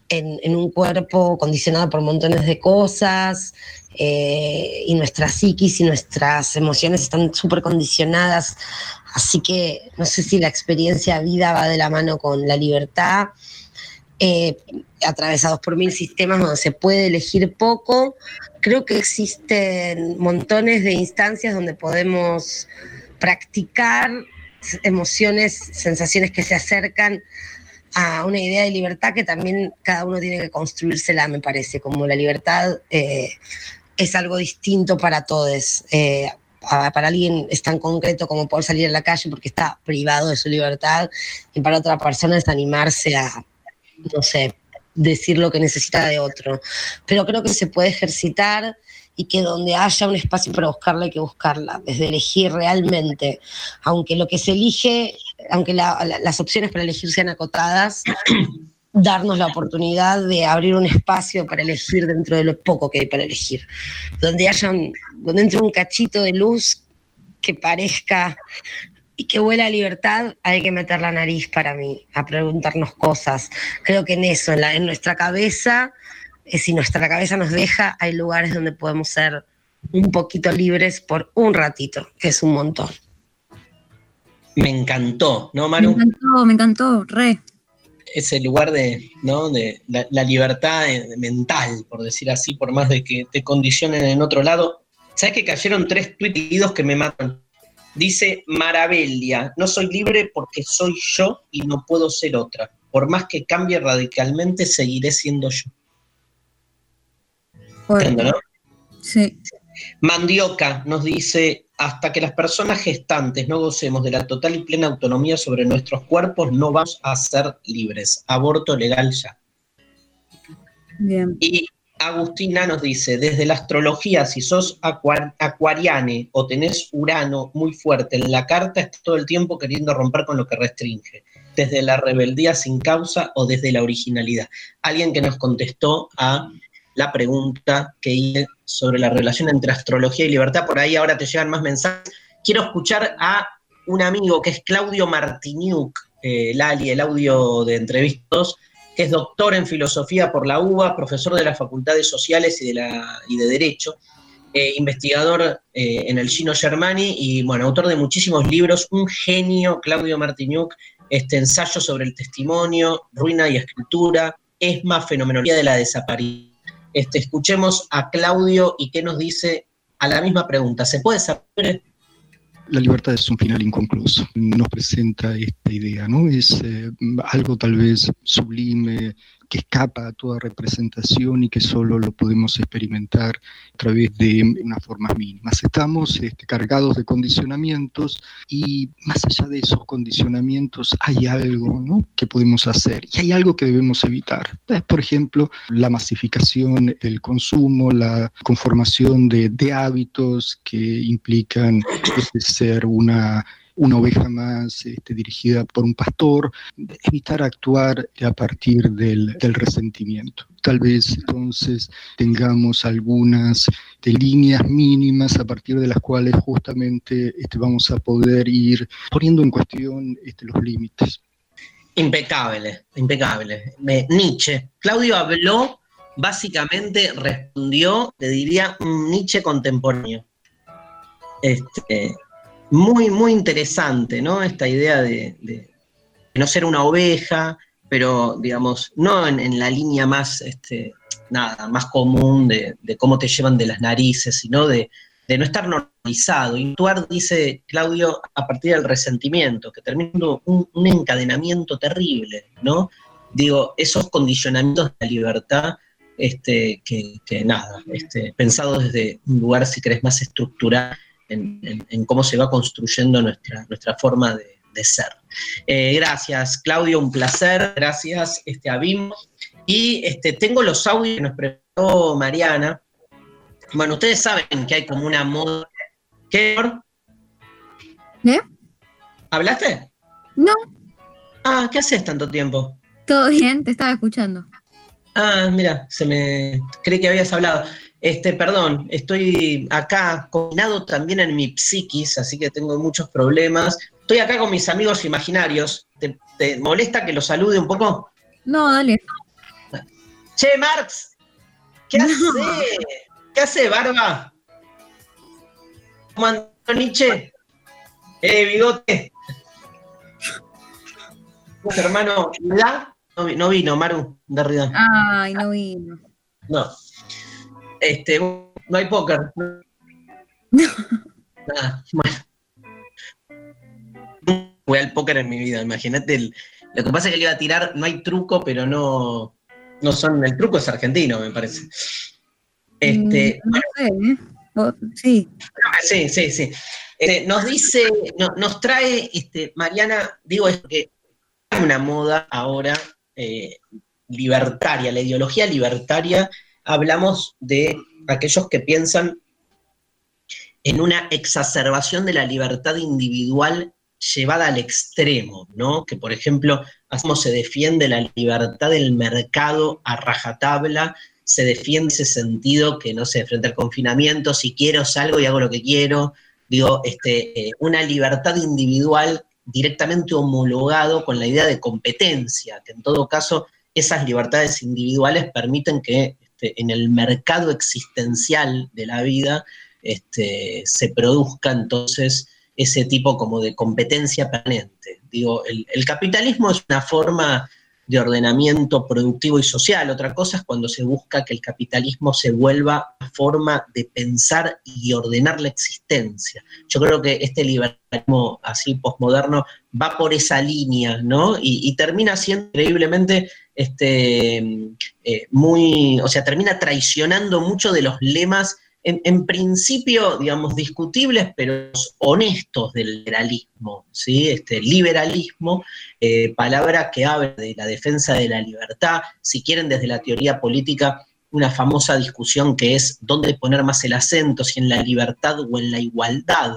en, un cuerpo condicionado por montones de cosas eh, y nuestra psiquis y nuestras emociones están súper condicionadas. Así que no sé si la experiencia vida va de la mano con la libertad, eh, atravesados por mil sistemas donde se puede elegir poco. Creo que existen montones de instancias donde podemos practicar emociones, sensaciones que se acercan a una idea de libertad que también cada uno tiene que construírsela, me parece, como la libertad eh, es algo distinto para todos. Eh, para alguien es tan concreto como poder salir a la calle porque está privado de su libertad y para otra persona es animarse a, no sé, decir lo que necesita de otro. Pero creo que se puede ejercitar y que donde haya un espacio para buscarla hay que buscarla, desde elegir realmente, aunque lo que se elige, aunque las opciones para elegir sean acotadas, darnos la oportunidad de abrir un espacio para elegir dentro de lo poco que hay para elegir, donde haya donde entre un cachito de luz que parezca y que huela a libertad, hay que meter la nariz para mí, a preguntarnos cosas. Creo que en eso, en, en nuestra cabeza, si nuestra cabeza nos deja, hay lugares donde podemos ser un poquito libres por un ratito, que es un montón. Me encantó, ¿no, Manu? Me encantó, me encantó, re. Ese lugar de, ¿no? de la, libertad eh, mental, por decir así, por más de que te condicionen en otro lado. ¿Sabes que cayeron tres tweets que me matan? Dice Maravellia, no soy libre porque soy yo y no puedo ser otra. Por más que cambie radicalmente, seguiré siendo yo. Sí. Mandioca nos dice, hasta que las personas gestantes no gocemos de la total y plena autonomía sobre nuestros cuerpos, no vamos a ser libres. Aborto legal ya. Bien. Y Agustina nos dice, desde la astrología, si sos acuariane o tenés Urano muy fuerte en la carta, estás todo el tiempo queriendo romper con lo que restringe, desde la rebeldía sin causa o desde la originalidad. Alguien que nos contestó a la pregunta que hice sobre la relación entre astrología y libertad, por ahí ahora te llegan más mensajes. Quiero escuchar a un amigo que es Claudio Martiniuk, eh, Lali, el audio de entrevistas que es doctor en filosofía por la UBA, profesor de las facultades sociales y de, Derecho, eh, investigador eh, en el Gino Germani y, bueno, autor de muchísimos libros, un genio, Claudio Martiniuk, este ensayo sobre el testimonio, ruina y escritura, ESMA, fenomenología de la desaparición. Este, escuchemos a Claudio y qué nos dice a la misma pregunta. ¿Se puede saber la libertad es un final inconcluso. Nos presenta esta idea, ¿no? Es eh, algo tal vez sublime, que escapa a toda representación y que solo lo podemos experimentar a través de unas formas mínimas. Estamos este, cargados de condicionamientos y más allá de esos condicionamientos hay algo ¿no? que podemos hacer y hay algo que debemos evitar. Por ejemplo, la masificación, el consumo, la conformación de, de hábitos que implican este, ser una una oveja más este, dirigida por un pastor, evitar actuar a partir del, resentimiento. Tal vez entonces tengamos algunas de líneas mínimas a partir de las cuales justamente este, vamos a poder ir poniendo en cuestión este, los límites. Impecable, impecable. Nietzsche. Claudio habló, básicamente respondió, te diría, un Nietzsche contemporáneo. Este, muy, muy interesante, ¿no? Esta idea de, no ser una oveja, pero, digamos, no en, la línea más, este, nada, más común de, cómo te llevan de las narices, sino de, no estar normalizado. Intuar, dice Claudio, a partir del resentimiento, que termina un, encadenamiento terrible, ¿no? Digo, esos condicionamientos de la libertad este, que, que, nada, este, pensado desde un lugar, si querés, más estructural, en, cómo se va construyendo nuestra, nuestra forma de, ser. Eh, gracias, Claudio, un placer. Gracias, este, a Y este, tengo los audios que nos preparó Mariana. Bueno, ustedes saben que hay como una moda. ¿Qué? ¿Eh? ¿Hablaste? No. Ah, ¿qué haces tanto tiempo? Todo bien, te estaba escuchando. Ah, mira, se me cree que habías hablado. Este, perdón, estoy acá combinado también en mi psiquis, así que tengo muchos problemas. Estoy acá con mis amigos imaginarios. ¿Te, molesta que los salude un poco? No, dale. Che, Marx, ¿qué hace? ¿Qué hace, Barba? ¿Cómo andó Nietzsche? Eh, bigote. hermano, ¿la? No, vino, Maru, Derrida. Ay, no vino. No. Este, no hay póker. Nada, bueno. Voy al póker en mi vida, imagínate. lo que pasa es que le iba a tirar, no hay truco, pero no, no son, el truco es argentino, me parece. Este, mm, no sé, ¿eh? Sí. Sí, sí, sí. Este, nos dice, nos trae, este, Mariana, digo es que hay una moda ahora eh, libertaria, la ideología libertaria hablamos de aquellos que piensan en una exacerbación de la libertad individual llevada al extremo, ¿no? Que por ejemplo, cómo se defiende la libertad del mercado a rajatabla, se defiende ese sentido que no se frente al confinamiento, si quiero salgo y hago lo que quiero, digo, este, eh, una libertad individual directamente homologado con la idea de competencia, que en todo caso esas libertades individuales permiten que este, en el mercado existencial de la vida este, se produzca entonces ese tipo como de competencia permanente. Digo, el, capitalismo es una forma de ordenamiento productivo y social. Otra cosa es cuando se busca que el capitalismo se vuelva forma de pensar y ordenar la existencia. Yo creo que este liberalismo así postmoderno va por esa línea, ¿no? y termina siendo increíblemente este, eh, muy, o sea, termina traicionando mucho de los lemas, en, principio, digamos, discutibles, pero honestos del liberalismo, ¿sí? Este, liberalismo, eh, palabra que habla de la defensa de la libertad, si quieren desde la teoría política, una famosa discusión que es dónde poner más el acento, si en la libertad o en la igualdad.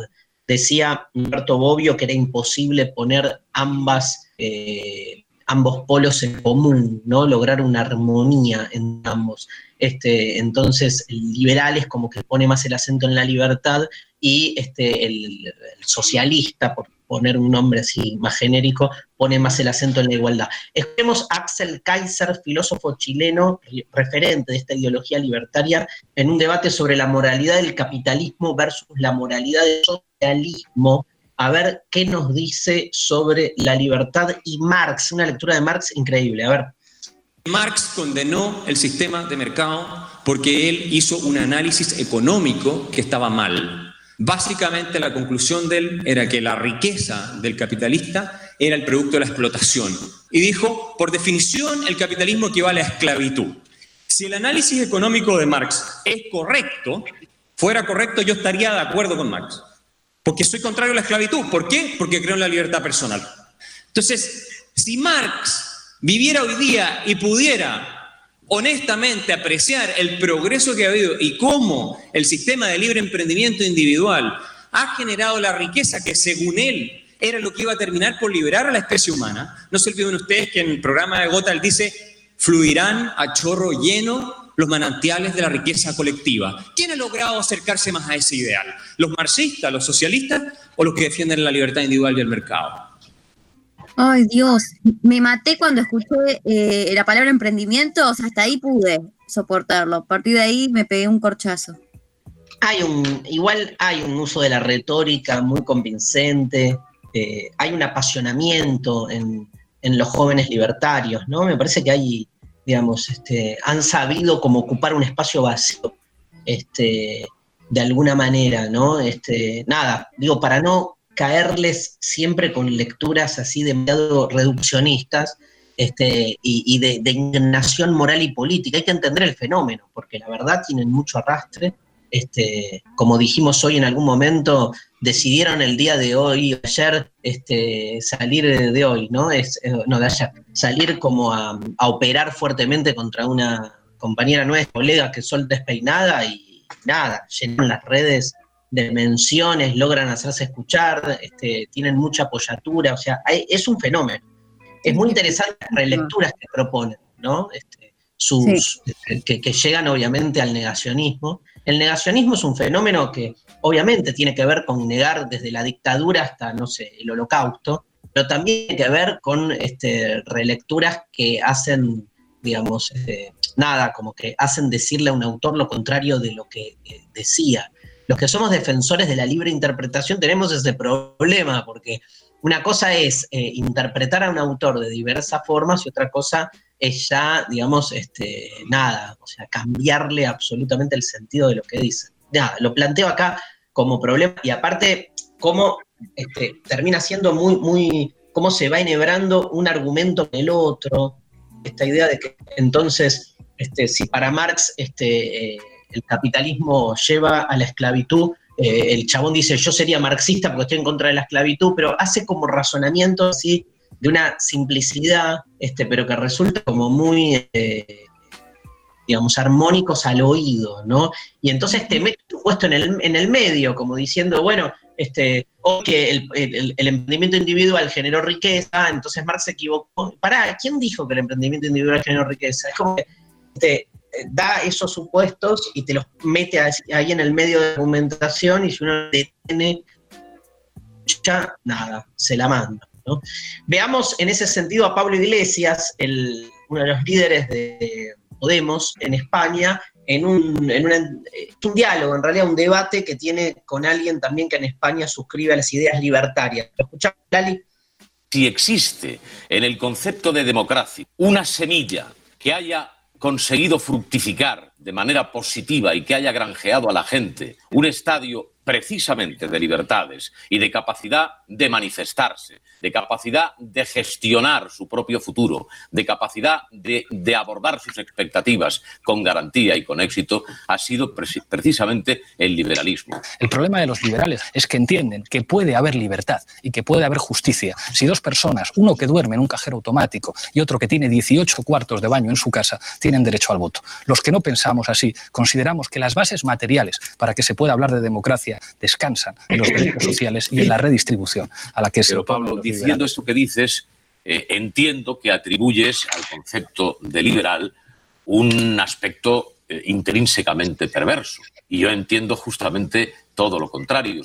Decía Humberto Bobbio que era imposible poner ambas, eh, ambos polos en común, ¿no? Lograr una armonía en ambos. Este, entonces, el liberal es como que pone más el acento en la libertad y este, el, el socialista, por poner un nombre así más genérico, pone más el acento en la igualdad. Escuchemos a Axel Kaiser, filósofo chileno, referente de esta ideología libertaria, en un debate sobre la moralidad del capitalismo versus la moralidad del socialismo, a ver qué nos dice sobre la libertad y Marx, una lectura de Marx increíble. A ver. Marx condenó el sistema de mercado porque él hizo un análisis económico que estaba mal. Básicamente la conclusión de él era que la riqueza del capitalista era el producto de la explotación. Y dijo, por definición, el capitalismo equivale a esclavitud. Si el análisis económico de Marx es correcto, fuera correcto, yo estaría de acuerdo con Marx. Porque soy contrario a la esclavitud. ¿Por qué? Porque creo en la libertad personal. Entonces, si Marx viviera hoy día y pudiera honestamente apreciar el progreso que ha habido y cómo el sistema de libre emprendimiento individual ha generado la riqueza que según él era lo que iba a terminar por liberar a la especie humana. No se olviden ustedes que en el programa de Gotal dice, fluirán a chorro lleno los manantiales de la riqueza colectiva. ¿Quién ha logrado acercarse más a ese ideal? ¿Los marxistas, los socialistas o los que defienden la libertad individual y el mercado? Ay, Dios, me maté cuando escuché eh, la palabra emprendimiento, o sea, hasta ahí pude soportarlo. A partir de ahí me pegué un corchazo. Hay un, igual hay un uso de la retórica muy convincente, eh, hay un apasionamiento en, los jóvenes libertarios, ¿no? Me parece que hay, digamos, este, han sabido como ocupar un espacio vacío, este, de alguna manera, ¿no? Este, nada, digo, para no caerles siempre con lecturas así demasiado reduccionistas este, y, de, indignación moral y política. Hay que entender el fenómeno, porque la verdad tienen mucho arrastre. Este, como dijimos hoy en algún momento, decidieron el día de hoy, ayer, este, salir de hoy, ¿no? Es, eh, no, de ayer, salir como a, a, operar fuertemente contra una compañera nuestra, colega que son despeinada y nada, llenan las redes de menciones, logran hacerse escuchar, este, tienen mucha apoyatura, o sea, es un fenómeno. Es muy interesante las relecturas que proponen, ¿no? Este, sus, este, que, llegan obviamente al negacionismo. El negacionismo es un fenómeno que obviamente tiene que ver con negar desde la dictadura hasta, no sé, el holocausto, pero también tiene que ver con este, relecturas que hacen, digamos, este, nada, como que hacen decirle a un autor lo contrario de lo que eh, decía los que somos defensores de la libre interpretación tenemos ese problema, porque una cosa es eh, interpretar a un autor de diversas formas y otra cosa es ya, digamos, este, nada, o sea, cambiarle absolutamente el sentido de lo que dice. Lo planteo acá como problema. Y aparte, cómo este, termina siendo muy, muy, cómo se va enhebrando un argumento en el otro, esta idea de que entonces, este, si para Marx, este, eh, el capitalismo lleva a la esclavitud, eh, el chabón dice, yo sería marxista porque estoy en contra de la esclavitud, pero hace como razonamiento así de una simplicidad, este, pero que resulta como muy, eh, digamos, armónicos al oído, ¿no? Y entonces te metes puesto en el, en el medio, como diciendo, bueno, este, o que el, emprendimiento individual generó riqueza, entonces Marx se equivocó. Pará, ¿quién dijo que el emprendimiento individual generó riqueza? Es como que este, da esos supuestos y te los mete ahí en el medio de argumentación y si uno detiene, ya nada, se la manda. Veamos en ese sentido a Pablo Iglesias, uno de los líderes de Podemos en España, en un, en un diálogo, en realidad un debate que tiene con alguien también que en España suscribe a las ideas libertarias. ¿Lo escuchamos, Lali? Si existe en el concepto de democracia una semilla que haya conseguido fructificar de manera positiva y que haya granjeado a la gente un estadio precisamente de libertades y de capacidad de manifestarse, de capacidad de gestionar su propio futuro, de capacidad de, de abordar sus expectativas con garantía y con éxito, ha sido preci- precisamente el liberalismo. El problema de los liberales es que entienden que puede haber libertad y que puede haber justicia. Si dos personas, uno que duerme en un cajero automático y otro que tiene 18 cuartos de baño en su casa, tienen derecho al voto. Los que no pensamos así, consideramos que las bases materiales para que se pueda hablar de democracia descansan en los derechos sociales y en la redistribución a la que se Pero Pablo, diciendo esto que dices, eh, entiendo que atribuyes al concepto de liberal un aspecto eh, intrínsecamente perverso. Y yo entiendo justamente todo lo contrario.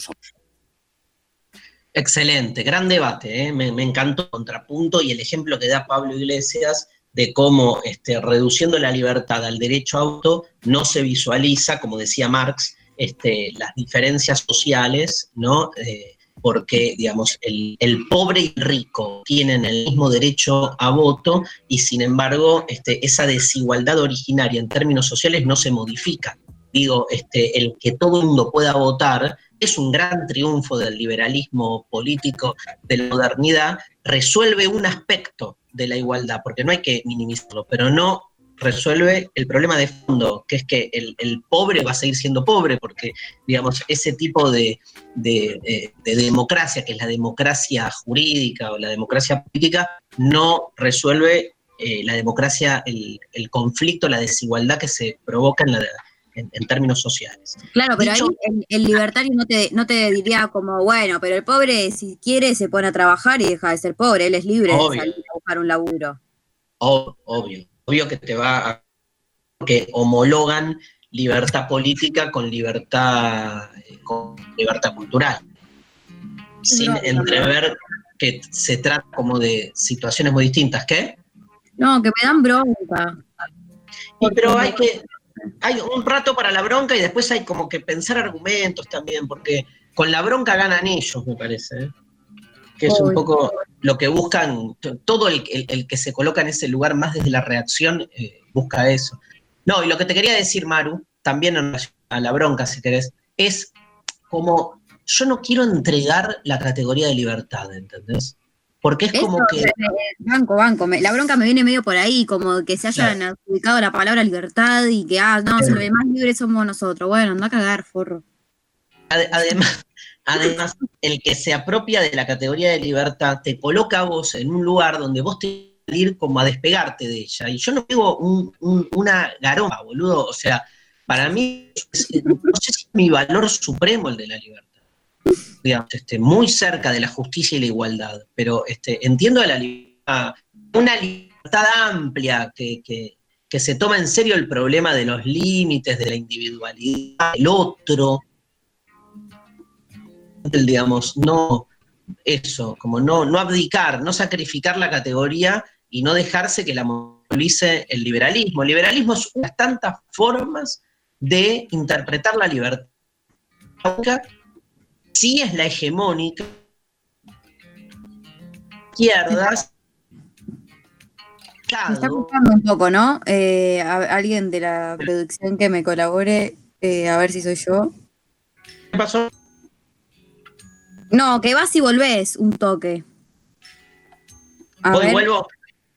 Excelente, gran debate, ¿eh? me, me encantó el contrapunto y el ejemplo que da Pablo Iglesias de cómo este, reduciendo la libertad al derecho a auto no se visualiza, como decía Marx, este, las diferencias sociales, ¿no? Eh, porque, digamos, el, pobre y el rico tienen el mismo derecho a voto y, sin embargo, este, esa desigualdad originaria en términos sociales no se modifica. Digo, este, el que todo el mundo pueda votar es un gran triunfo del liberalismo político, de la modernidad, resuelve un aspecto de la igualdad, porque no hay que minimizarlo, pero no resuelve el problema de fondo, que es que el, el pobre va a seguir siendo pobre, porque, digamos, ese tipo de, de, eh, de democracia, que es la democracia jurídica o la democracia política, no resuelve eh, la democracia, el, el conflicto, la desigualdad que se provoca en, la, en, en términos sociales. Claro, pero Dicho- ahí el, el libertario no te, no te diría como, bueno, pero el pobre si quiere se pone a trabajar y deja de ser pobre, él es libre Obvio. de salir a buscar un laburo. Ob- obvio, obvio que te va a... que homologan libertad política con libertad, eh, con libertad cultural. Sin No, no, entrever que se trata como de situaciones muy distintas. ¿Qué? No, que me dan bronca. Y pero hay que, hay un rato para la bronca y después hay como que pensar argumentos también, porque con la bronca ganan ellos, me parece. ¿eh? Que es un poco lo que buscan, todo el, el- el que se coloca en ese lugar más desde la reacción eh, busca eso. No, y lo que te quería decir, Maru, también en a la bronca, si querés, es como yo no quiero entregar la categoría de libertad, ¿entendés? Porque es como que... banco, banco. la bronca me viene medio por ahí, como que se hayan adjudicado la palabra libertad y que, ah, no, si los más libres somos nosotros. Bueno, anda a cagar, forro. Ade- Además, además, el que se apropia de la categoría de libertad te coloca a vos en un lugar donde vos que ir como a despegarte de ella. Y yo no digo un- un- una garoma, boludo. O sea, para mí, es- no sé si es mi valor supremo el de la libertad. Digamos, este, muy cerca de la justicia y la igualdad. Pero este, entiendo la libertad, una libertad amplia que, que- que se toma en serio el problema de los límites, de la individualidad, del otro, el, digamos, no eso, como no, no abdicar, no sacrificar la categoría y no dejarse que la monopolice el liberalismo. El liberalismo es una de tantas formas de interpretar la libertad. Sí es la hegemónica, izquierdas, Me está costando un poco, ¿no? Eh, a- alguien de la producción que me colabore, eh, a ver si soy yo. ¿Qué pasó? No, que vas y volvés un toque. A Voy, ver. vuelvo.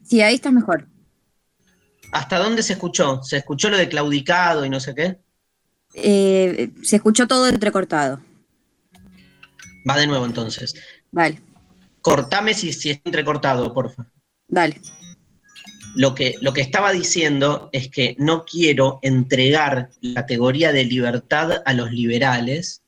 Sí, ahí estás mejor. ¿Hasta dónde se escuchó? ¿Se escuchó lo de claudicado y no sé qué? Eh, se escuchó todo entrecortado. Va de nuevo entonces. Vale, Cortame si, si está entrecortado, porfa. dale. Lo que, lo que estaba diciendo es que no quiero entregar la categoría de libertad a los liberales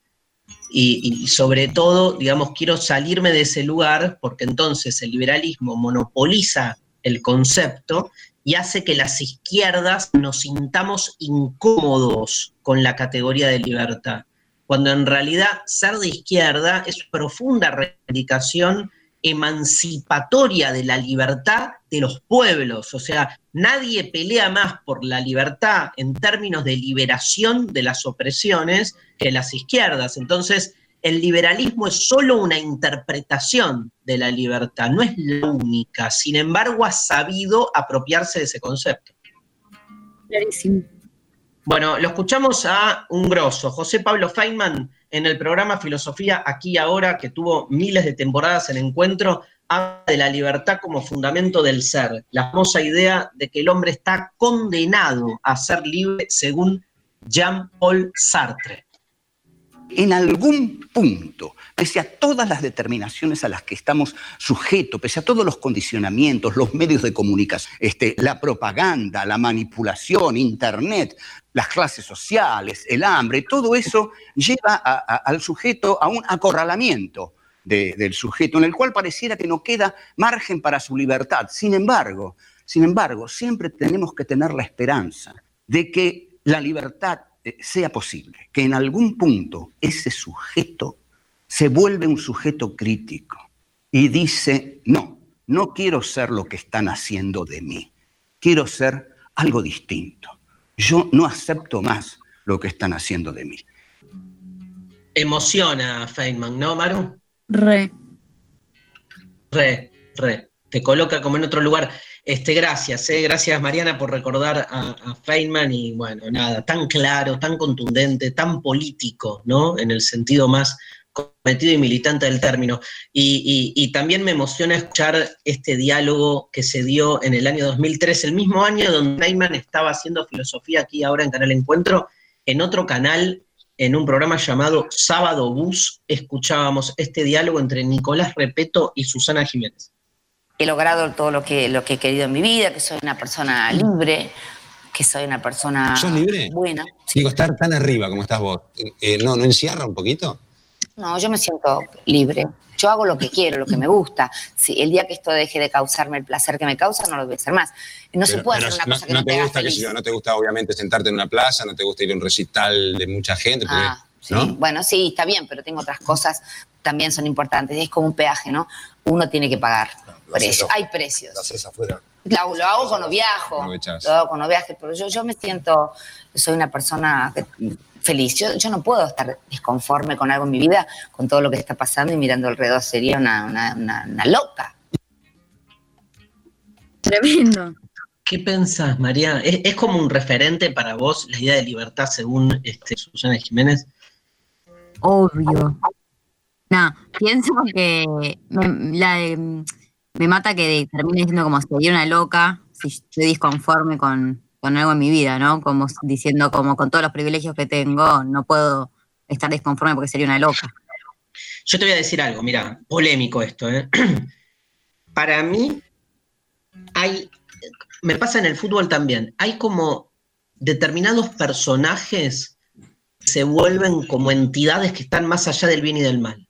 y, sobre todo, digamos, quiero salirme de ese lugar porque entonces el liberalismo monopoliza el concepto y hace que las izquierdas nos sintamos incómodos con la categoría de libertad, cuando en realidad ser de izquierda es profunda reivindicación emancipatoria de la libertad de los pueblos. O sea, nadie pelea más por la libertad en términos de liberación de las opresiones que las izquierdas. Entonces, el liberalismo es solo una interpretación de la libertad, no es la única. Sin embargo, ha sabido apropiarse de ese concepto. Clarísimo. Bueno, lo escuchamos a un grosso, José Pablo Feynman, en el programa Filosofía Aquí Ahora, que tuvo miles de temporadas en encuentro, habla de la libertad como fundamento del ser, la famosa idea de que el hombre está condenado a ser libre según Jean-Paul Sartre. En algún punto, pese a todas las determinaciones a las que estamos sujetos, pese a todos los condicionamientos, los medios de comunicación, este, la propaganda, la manipulación, Internet, las clases sociales, el hambre, todo eso lleva al sujeto a un acorralamiento de- del sujeto, en el cual pareciera que no queda margen para su libertad. Sin embargo, sin embargo, siempre tenemos que tener la esperanza de que la libertad sea posible, que en algún punto ese sujeto se vuelve un sujeto crítico y dice, no, no quiero ser lo que están haciendo de mí, quiero ser algo distinto. Yo no acepto más lo que están haciendo de mí. Emociona a Feynman, ¿no, Maru? Re. Re, re. Te coloca como en otro lugar. Este, gracias, eh, gracias Mariana por recordar a, Feynman y bueno, nada, tan claro, tan contundente, tan político, ¿no? En el sentido más cometido y militante del término. Y, y- y también me emociona escuchar este diálogo que se dio en el año 2003, el mismo año donde Feynman estaba haciendo filosofía aquí ahora en Canal Encuentro, en otro canal, en un programa llamado Sábado Bus, escuchábamos este diálogo entre Nicolás Repeto y Susana Jiménez. He logrado todo lo que, lo que he querido en mi vida, que soy una persona libre, que soy una persona ¿Sos libre? buena. Digo, estar tan arriba como estás vos, eh, ¿no, ¿no encierra un poquito? No, yo me siento libre. Yo hago lo que quiero, lo que me gusta. Si el día que esto deje de causarme el placer que me causa, no lo voy a hacer más. No se puede hacer una no, cosa que no no, te gusta, yo, no te gusta obviamente sentarte en una plaza, no te gusta ir a un recital de mucha gente, porque- Ah, sí. ¿no? Bueno, sí, está bien, pero tengo otras cosas también son importantes. Es como un peaje, ¿no? Uno tiene que pagar. Precio. Hay precios. Lo haces afuera. Lo, lo hago cuando viajo. Lo hago cuando viaje, pero yo, yo me siento, soy una persona que- feliz. Yo, yo no puedo estar desconforme con algo en mi vida, con todo lo que está pasando y mirando alrededor. Sería una, una- una- una loca. Tremendo. ¿Qué pensás, María? ¿Es, es como un referente para vos la idea de libertad según este, Susana Jiménez? Obvio. No, pienso que me, mata que termine diciendo como sería una loca si estoy disconforme con, con algo en mi vida, ¿no? Como diciendo como con todos los privilegios que tengo, no puedo estar disconforme porque sería una loca. Yo te voy a decir algo, mira, polémico esto, ¿eh? Para mí, hay, me pasa en el fútbol también, hay como determinados personajes se vuelven como entidades que están más allá del bien y del mal,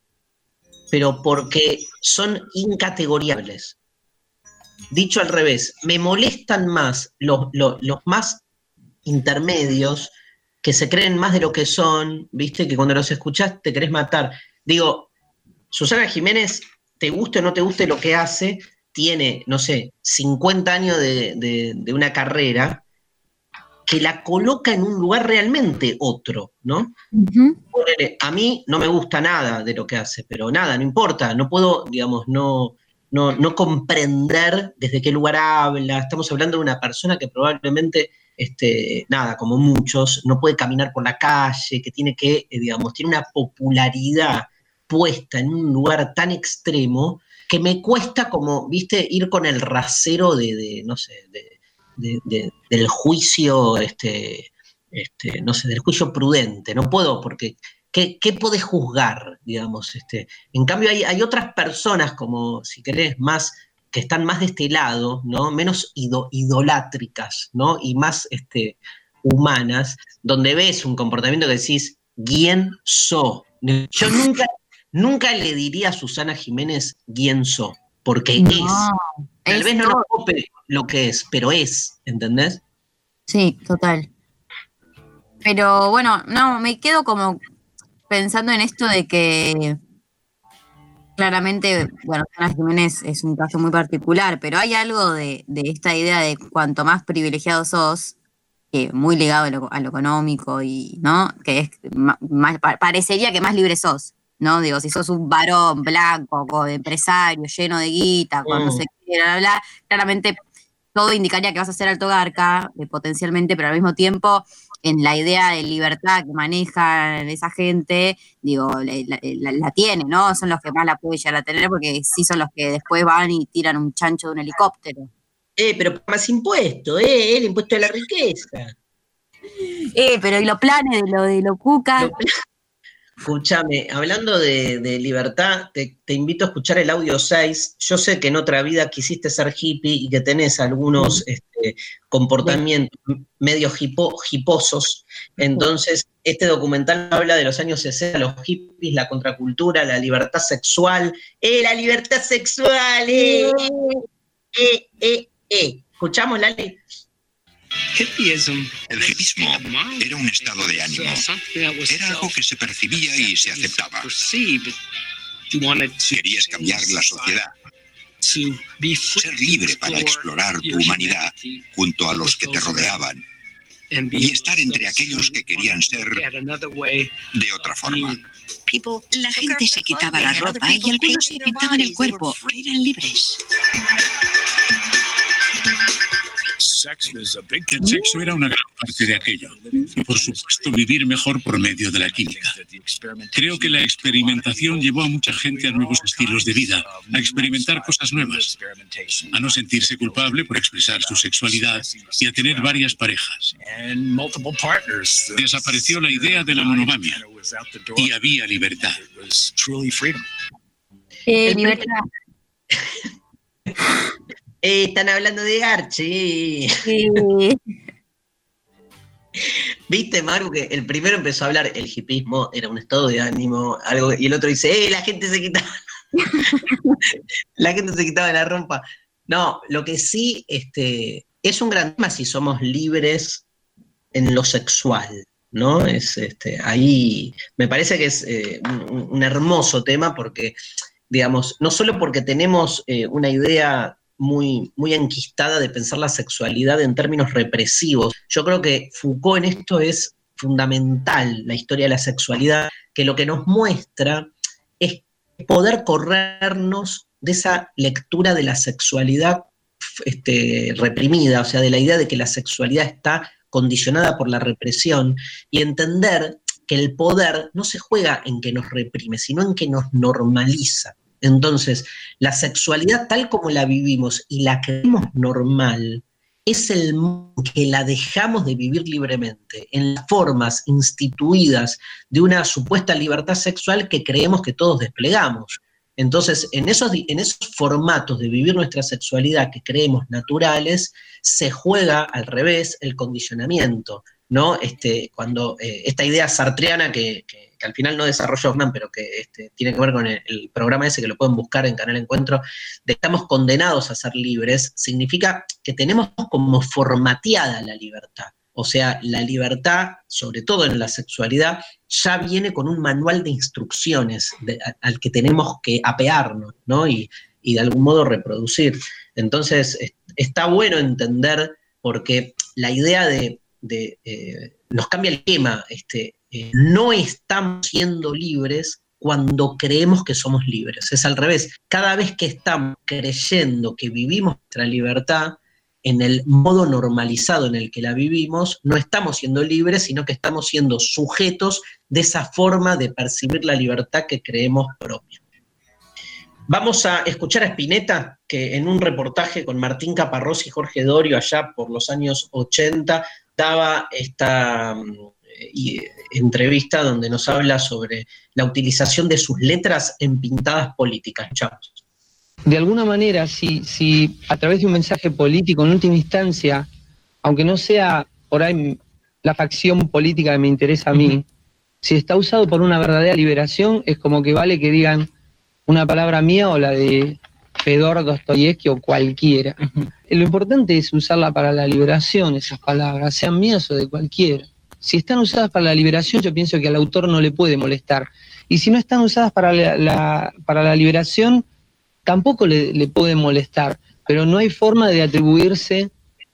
pero porque son incategoriables. Dicho al revés, me molestan más los, los- más intermedios que se creen más de lo que son, viste, que cuando los escuchás te querés matar. Digo, Susana Jiménez, te guste o no te guste lo que hace, tiene, no sé, 50 años de, de- de una carrera que la coloca en un lugar realmente otro, ¿no? A mí no me gusta nada de lo que hace, pero nada, no importa, no puedo, digamos, no, no, no comprender desde qué lugar habla. Estamos hablando de una persona que probablemente, este, nada, como muchos, no puede caminar por la calle, que tiene que, eh, digamos, tiene una popularidad puesta en un lugar tan extremo que me cuesta como, viste, ir con el rasero de, de, no sé, de, de- de- del juicio, este, este, no sé, del juicio prudente. No puedo, porque ¿qué, qué podés juzgar, digamos? Este? En cambio, hay, hay otras personas, como si querés, más que están más de este lado, ¿no? Menos ido- idolátricas, ¿no? Y más este, humanas, donde ves un comportamiento que decís, ¿quién so? Yo nunca, nunca le diría a Susana Jiménez quién so, porque No, es. Tal vez no nos cope lo que es, pero es, ¿entendés? Sí, total. Pero bueno, no, me quedo como pensando en esto de que claramente, bueno, Ana Jiménez es un caso muy particular, pero hay algo de, de esta idea de cuanto más privilegiado sos, que muy ligado a lo, a lo económico y, ¿no? Que es más, pa- parecería que más libre sos, ¿no? Digo, si sos un varón blanco, con empresario, lleno de guita, con no Mm. sé qué, bla, bla, bla, claramente todo indicaría que vas a ser alto garca, eh, potencialmente, pero al mismo tiempo en la idea de libertad que maneja esa gente, digo, la, la- la tiene, ¿no? Son los que más la pueden llegar a tener porque sí son los que después van y tiran un chancho de un helicóptero. Eh, pero más impuesto, eh, el impuesto de la riqueza. Eh, pero y los planes de lo de lo cuca. Escúchame, hablando de, de libertad, te, te invito a escuchar el audio 6. Yo sé que en otra vida quisiste ser hippie y que tenés algunos este, comportamientos medio hipo- hiposos. Entonces, este documental habla de los años 60, los hippies, la contracultura, la libertad sexual. ¡Eh, la libertad sexual! ¡Eh, eh, eh, eh! ¿Escuchamos, Lali? El hipismo era un estado de ánimo. Era algo que se percibía y se aceptaba. Querías cambiar la sociedad. Ser libre para explorar tu humanidad junto a los que te rodeaban y estar entre aquellos que querían ser de otra forma. La gente se quitaba la ropa y algunos se pintaban el cuerpo. Eran libres. El sexo era una gran parte de aquello. Y por supuesto, vivir mejor por medio de la química. Creo que la experimentación llevó a mucha gente a nuevos estilos de vida, a experimentar cosas nuevas, a no sentirse culpable por expresar su sexualidad y a tener varias parejas. Desapareció la idea de la monogamia y había libertad. Eh, libertad. Eh, están hablando de Archie. Viste, Maru, que el primero empezó a hablar, el hipismo era un estado de ánimo, algo, y el otro dice, ¡eh, la gente se quitaba! la gente se quitaba la rompa. No, lo que sí, este, es un gran tema si somos libres en lo sexual, ¿no? Es, este, ahí, me parece que es eh, un, un hermoso tema porque, digamos, no solo porque tenemos eh, una idea muy, muy enquistada de pensar la sexualidad en términos represivos. Yo creo que Foucault en esto es fundamental, la historia de la sexualidad, que lo que nos muestra es poder corrernos de esa lectura de la sexualidad este, reprimida, o sea, de la idea de que la sexualidad está condicionada por la represión y entender que el poder no se juega en que nos reprime, sino en que nos normaliza. Entonces, la sexualidad tal como la vivimos y la creemos normal, es el que la dejamos de vivir libremente, en las formas instituidas de una supuesta libertad sexual que creemos que todos desplegamos. Entonces, en esos, en esos formatos de vivir nuestra sexualidad que creemos naturales, se juega al revés el condicionamiento, ¿no? Este, cuando eh, esta idea sartreana que, al final no desarrolló Hoffman, pero que este, tiene que ver con el, programa ese que lo pueden buscar en Canal Encuentro, de estamos condenados a ser libres, significa que tenemos como formateada la libertad. O sea, la libertad, sobre todo en la sexualidad, ya viene con un manual de instrucciones al que tenemos que apearnos, ¿no? Y, y de algún modo reproducir. Entonces, es- está bueno entender, porque la idea de, eh, nos cambia el tema, este, eh, no estamos siendo libres cuando creemos que somos libres, es al revés, cada vez que estamos creyendo que vivimos nuestra libertad, en el modo normalizado en el que la vivimos, no estamos siendo libres, sino que estamos siendo sujetos de esa forma de percibir la libertad que creemos propia. Vamos a escuchar a Spinetta, que en un reportaje con Martín Caparrós y Jorge Dorio allá por los años 80 daba esta mm, y- entrevista donde nos habla sobre la utilización de sus letras en pintadas políticas. Escuchamos. de alguna manera, si, si a través de un mensaje político, en última instancia, aunque no sea por ahí la facción política que me interesa a mí, si está usado por una verdadera liberación, es como que vale que digan una palabra mía o la de Fedor Dostoyevsky o cualquiera. Lo importante es usarla para la liberación, esas palabras, sean mías o de cualquiera. Si están usadas para la liberación, yo pienso que al autor no le puede molestar. Y si no están usadas para la, la- para la liberación, tampoco le, le puede molestar. Pero no hay forma de atribuirse,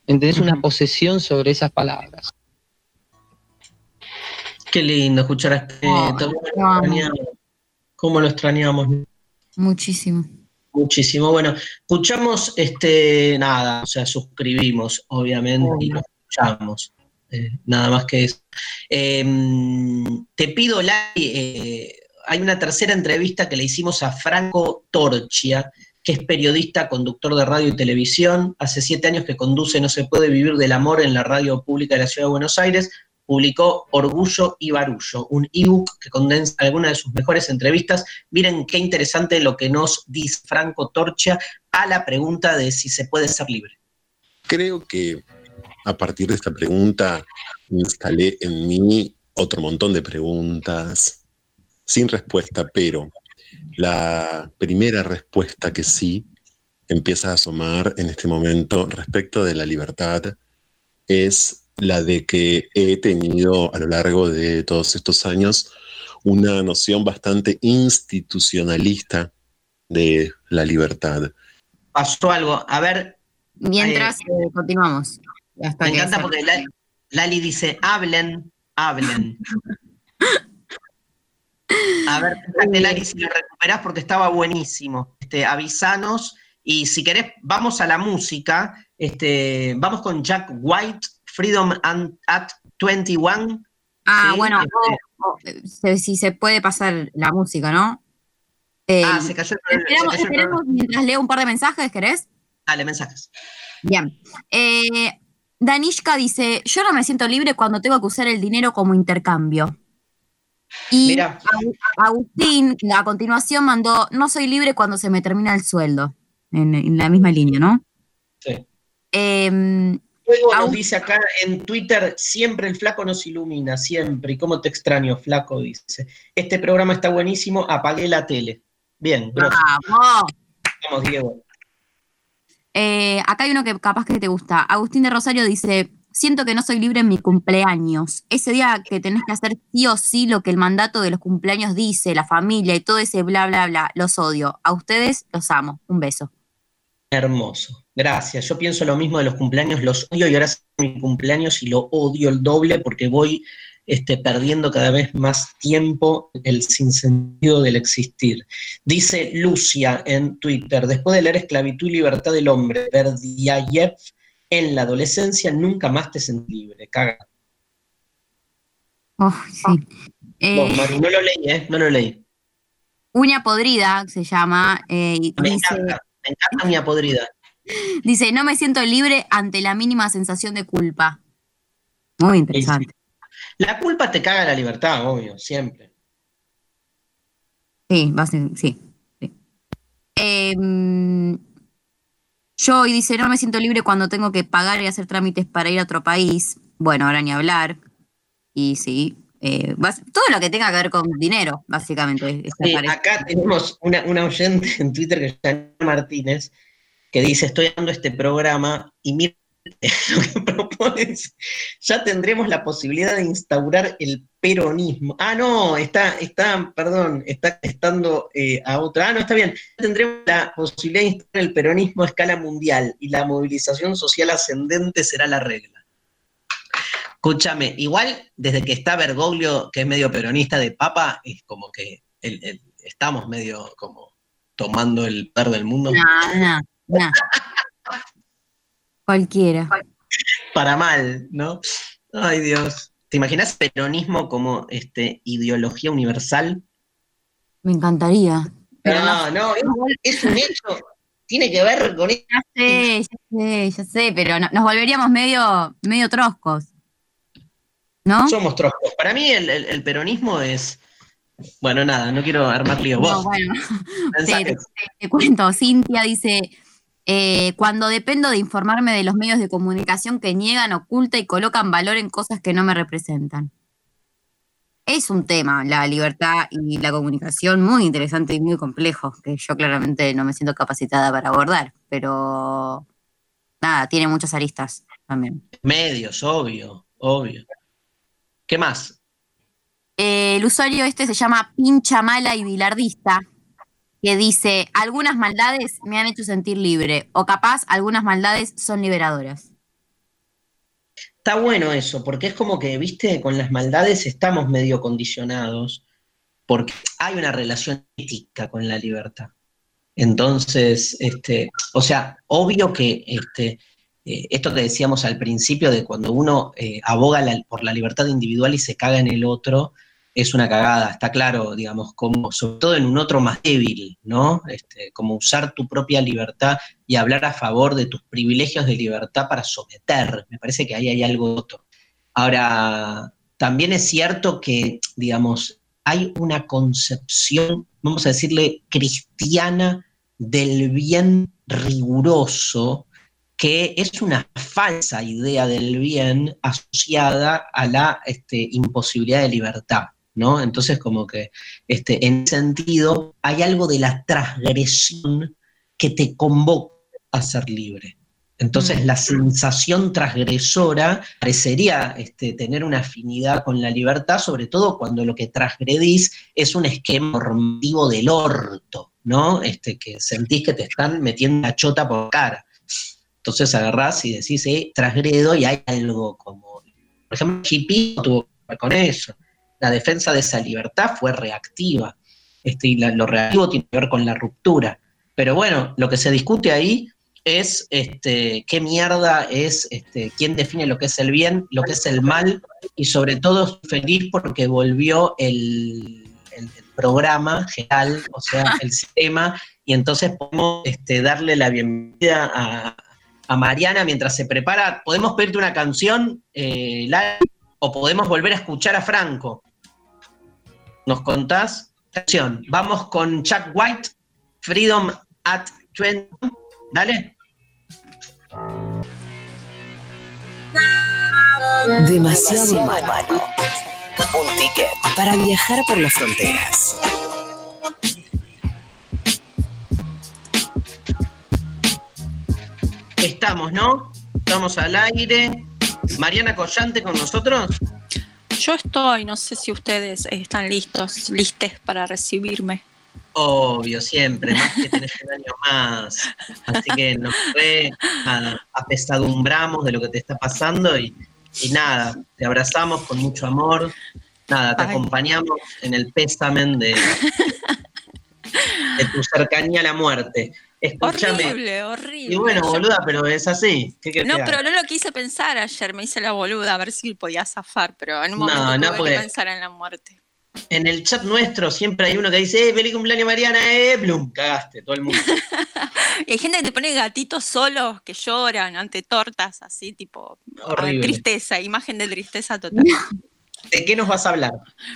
¿entendés? Una posesión sobre esas palabras. Qué lindo escuchar a Spinetta. ¿Cómo lo extrañamos? ¿Cómo lo extrañamos? Muchísimo. Muchísimo. Bueno, escuchamos este, nada, o sea, suscribimos, obviamente, y lo escuchamos. eh, nada más que eso. Em, te pido, Lali, eh, hay una tercera entrevista que le hicimos a Franco Torchia, que es periodista, conductor de radio y televisión. Hace siete años que conduce No se puede vivir del amor en la radio pública de la Ciudad de Buenos Aires. Publicó Orgullo y Barullo, un ebook que condensa algunas de sus mejores entrevistas. Miren qué interesante lo que nos dice Franco Torchia a la pregunta de si se puede ser libre. Creo que a partir de esta pregunta instalé en mí otro montón de preguntas sin respuesta, pero la primera respuesta que sí empieza a asomar en este momento respecto de la libertad es la de que he tenido a lo largo de todos estos años una noción bastante institucionalista de la libertad. Pasó algo. A ver. Mientras eh, continuamos. Hasta me que encanta porque Lali, Lali dice, hablen, hablen. A ver, fíjate, Lali, si lo recuperás porque estaba buenísimo. Este, avisanos y si querés, vamos a la música. Este, vamos con Jack White, Freedom at 21. Ah, Sí, bueno, este, eh, si se puede pasar la música, ¿no? Eh, ah, se cayó el, se esperamos, cayó el esperemos programa. mientras leo un par de mensajes, ¿querés? Dale, mensajes. Bien. Eh, Danishka dice, yo no me siento libre cuando tengo que usar el dinero como intercambio. Y Agu- Agustín, a continuación, mandó, no soy libre cuando se me termina el sueldo. En, en la misma línea, ¿no? Sí. Em, Luego nos dice acá en Twitter, siempre el flaco nos ilumina, siempre. ¿Y cómo te extraño, flaco? Dice. Este programa está buenísimo, apagué la tele. Bien, grosso. ¡Vamos! Vamos, Diego. Eh, acá hay uno que capaz que te gusta. Agustín de Rosario dice, siento que no soy libre en mi cumpleaños. Ese día que tenés que hacer sí o sí lo que el mandato de los cumpleaños dice, la familia y todo ese bla, bla, bla. Los odio. A ustedes los amo. Un beso. Hermoso. Gracias. Yo pienso lo mismo de los cumpleaños, los odio y ahora es mi cumpleaños y lo odio el doble porque voy este, perdiendo cada vez más tiempo el sinsentido del existir. Dice Lucia en Twitter, después de leer Esclavitud y Libertad del Hombre, Berdiayev, en la adolescencia nunca más te sentí libre. Caga. Oh, sí. Eh, Mari, no lo leí, ¿eh? No lo leí. Uña podrida se llama. eh, y Me dice, encanta, me encanta mi podrida. dice, no me siento libre ante la mínima sensación de culpa. Muy interesante. La culpa te caga la libertad, obvio, siempre. Sí, va a ser- sí. sí. Em, yo, y dice, no me siento libre cuando tengo que pagar y hacer trámites para ir a otro país. Bueno, ahora ni hablar. Y sí, eh, todo lo que tenga que ver con dinero, básicamente. Sí, acá tenemos una, una oyente en Twitter que se llama Martínez, que dice, estoy dando este programa y mira lo que propones, ya tendremos la posibilidad de instaurar el peronismo. Ah, no, está, está, perdón, está estando eh, a otra. Ah, no, está bien. Ya tendremos la posibilidad de instaurar el peronismo a escala mundial y la movilización social ascendente será la regla. Escúchame, igual desde que está Bergoglio, que es medio peronista de papa, es como que el- el- estamos medio como tomando el poder del mundo. No, no, no. Cualquiera. Para mal, ¿no? Ay, Dios. ¿Te imaginas peronismo como este, ideología universal? Me encantaría. Pero no, no, es, es un hecho. Tiene que ver con. Ya sé, ya sé, ya sé, pero no- nos volveríamos medio, medio troscos. ¿No? Somos troscos. Para mí el, el- el peronismo es. Bueno, nada, no quiero armar lío. No, Vos. bueno, te, mensajes. te- te cuento, Cintia dice, eh, cuando dependo de informarme de los medios de comunicación que niegan, oculta y colocan valor en cosas que no me representan. Es un tema, la libertad y la comunicación, muy interesante y muy complejo, que yo claramente no me siento capacitada para abordar, pero nada, tiene muchas aristas también. Medios, obvio, obvio. ¿Qué más? Eh, el usuario este se llama Pincha Mala y Bilardista, que dice, algunas maldades me han hecho sentir libre, o capaz algunas maldades son liberadoras. Está bueno eso, porque es como que, viste, con las maldades estamos medio condicionados, porque hay una relación ética con la libertad. Entonces, este, o sea, obvio que este, eh, esto que decíamos al principio de cuando uno eh, aboga por la libertad individual y se caga en el otro, es una cagada, está claro, digamos, como sobre todo en un otro más débil, ¿no? Este, como usar tu propia libertad y hablar a favor de tus privilegios de libertad para someter. Me parece que ahí hay algo otro. Ahora, también es cierto que, digamos, hay una concepción, vamos a decirle, cristiana del bien riguroso, que es una falsa idea del bien asociada a la este, imposibilidad de libertad, ¿no? Entonces, como que este, en ese sentido, hay algo de la transgresión que te convoca a ser libre. Entonces, la sensación transgresora parecería este, tener una afinidad con la libertad, sobre todo cuando lo que transgredís es un esquema normativo del orto, ¿no? Este, que sentís que te están metiendo la chota por cara. Entonces agarrás y decís, eh, transgredo y hay algo como, por ejemplo, Hippie tuvo que ver con eso. La defensa de esa libertad fue reactiva. Este, y la- lo reactivo tiene que ver con la ruptura. Pero bueno, lo que se discute ahí es este, qué mierda es, este, quién define lo que es el bien, lo que es el mal, y sobre todo feliz porque volvió el, el- el programa general, o sea, el sistema, y entonces podemos este, darle la bienvenida a, Mariana mientras se prepara. ¿Podemos pedirte una canción, eh, o podemos volver a escuchar a Franco? ¿Nos contás? Canción. Vamos con Chuck White, Freedom at 20. Dale. Demasiado humano. Un ticket para viajar por las fronteras. Estamos, ¿no? Estamos al aire. Mariana Collante con nosotros. Yo estoy, no sé si ustedes están listos, listes para recibirme. Obvio, siempre, más que tenés un año más. Así que nos re apesadumbramos de lo que te está pasando y, y nada, te abrazamos con mucho amor. Nada, te Ay. acompañamos en el pésamen de, de tu cercanía a la muerte. Escúchame. Horrible, horrible. Y bueno, boluda, pero es así. ¿Qué querés No, pero no lo quise pensar ayer, me hice la boluda a ver si podía zafar, pero en un No, momento no, tuve porque- que pensar en la muerte. En el chat nuestro siempre hay uno que dice, eh, feliz cumpleaños Mariana, eh, plum, cagaste, todo el mundo. Y hay gente que te pone gatitos solos que lloran ante tortas, así, tipo, Horrible. tristeza, imagen de tristeza total. ¿De qué nos vas a hablar?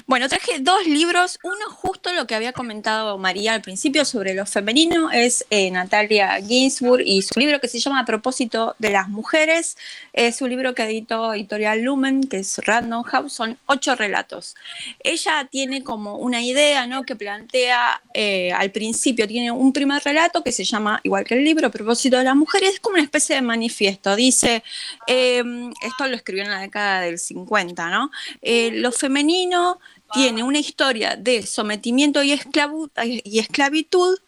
Bueno, traje dos libros. Uno justo lo que había comentado María al principio sobre lo femenino es eh, Natalia Ginsburg y su libro que se llama A propósito de las mujeres. Es un libro que editó Editorial Lumen, que es Random House. Son ocho relatos. Ella tiene como una idea ¿no? que plantea eh, al principio, tiene un primer relato que se llama, igual que el libro, A propósito de las mujeres. Es como una especie de manifiesto. Dice, eh, esto lo escribió en la década del 50, ¿no? Eh, lo femenino tiene una historia de sometimiento y, esclavitud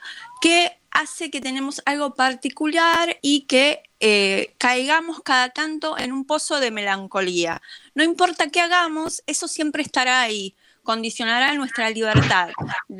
que hace que tenemos algo particular y que eh, caigamos cada tanto en un pozo de melancolía. No importa qué hagamos, eso siempre estará ahí, condicionará nuestra libertad.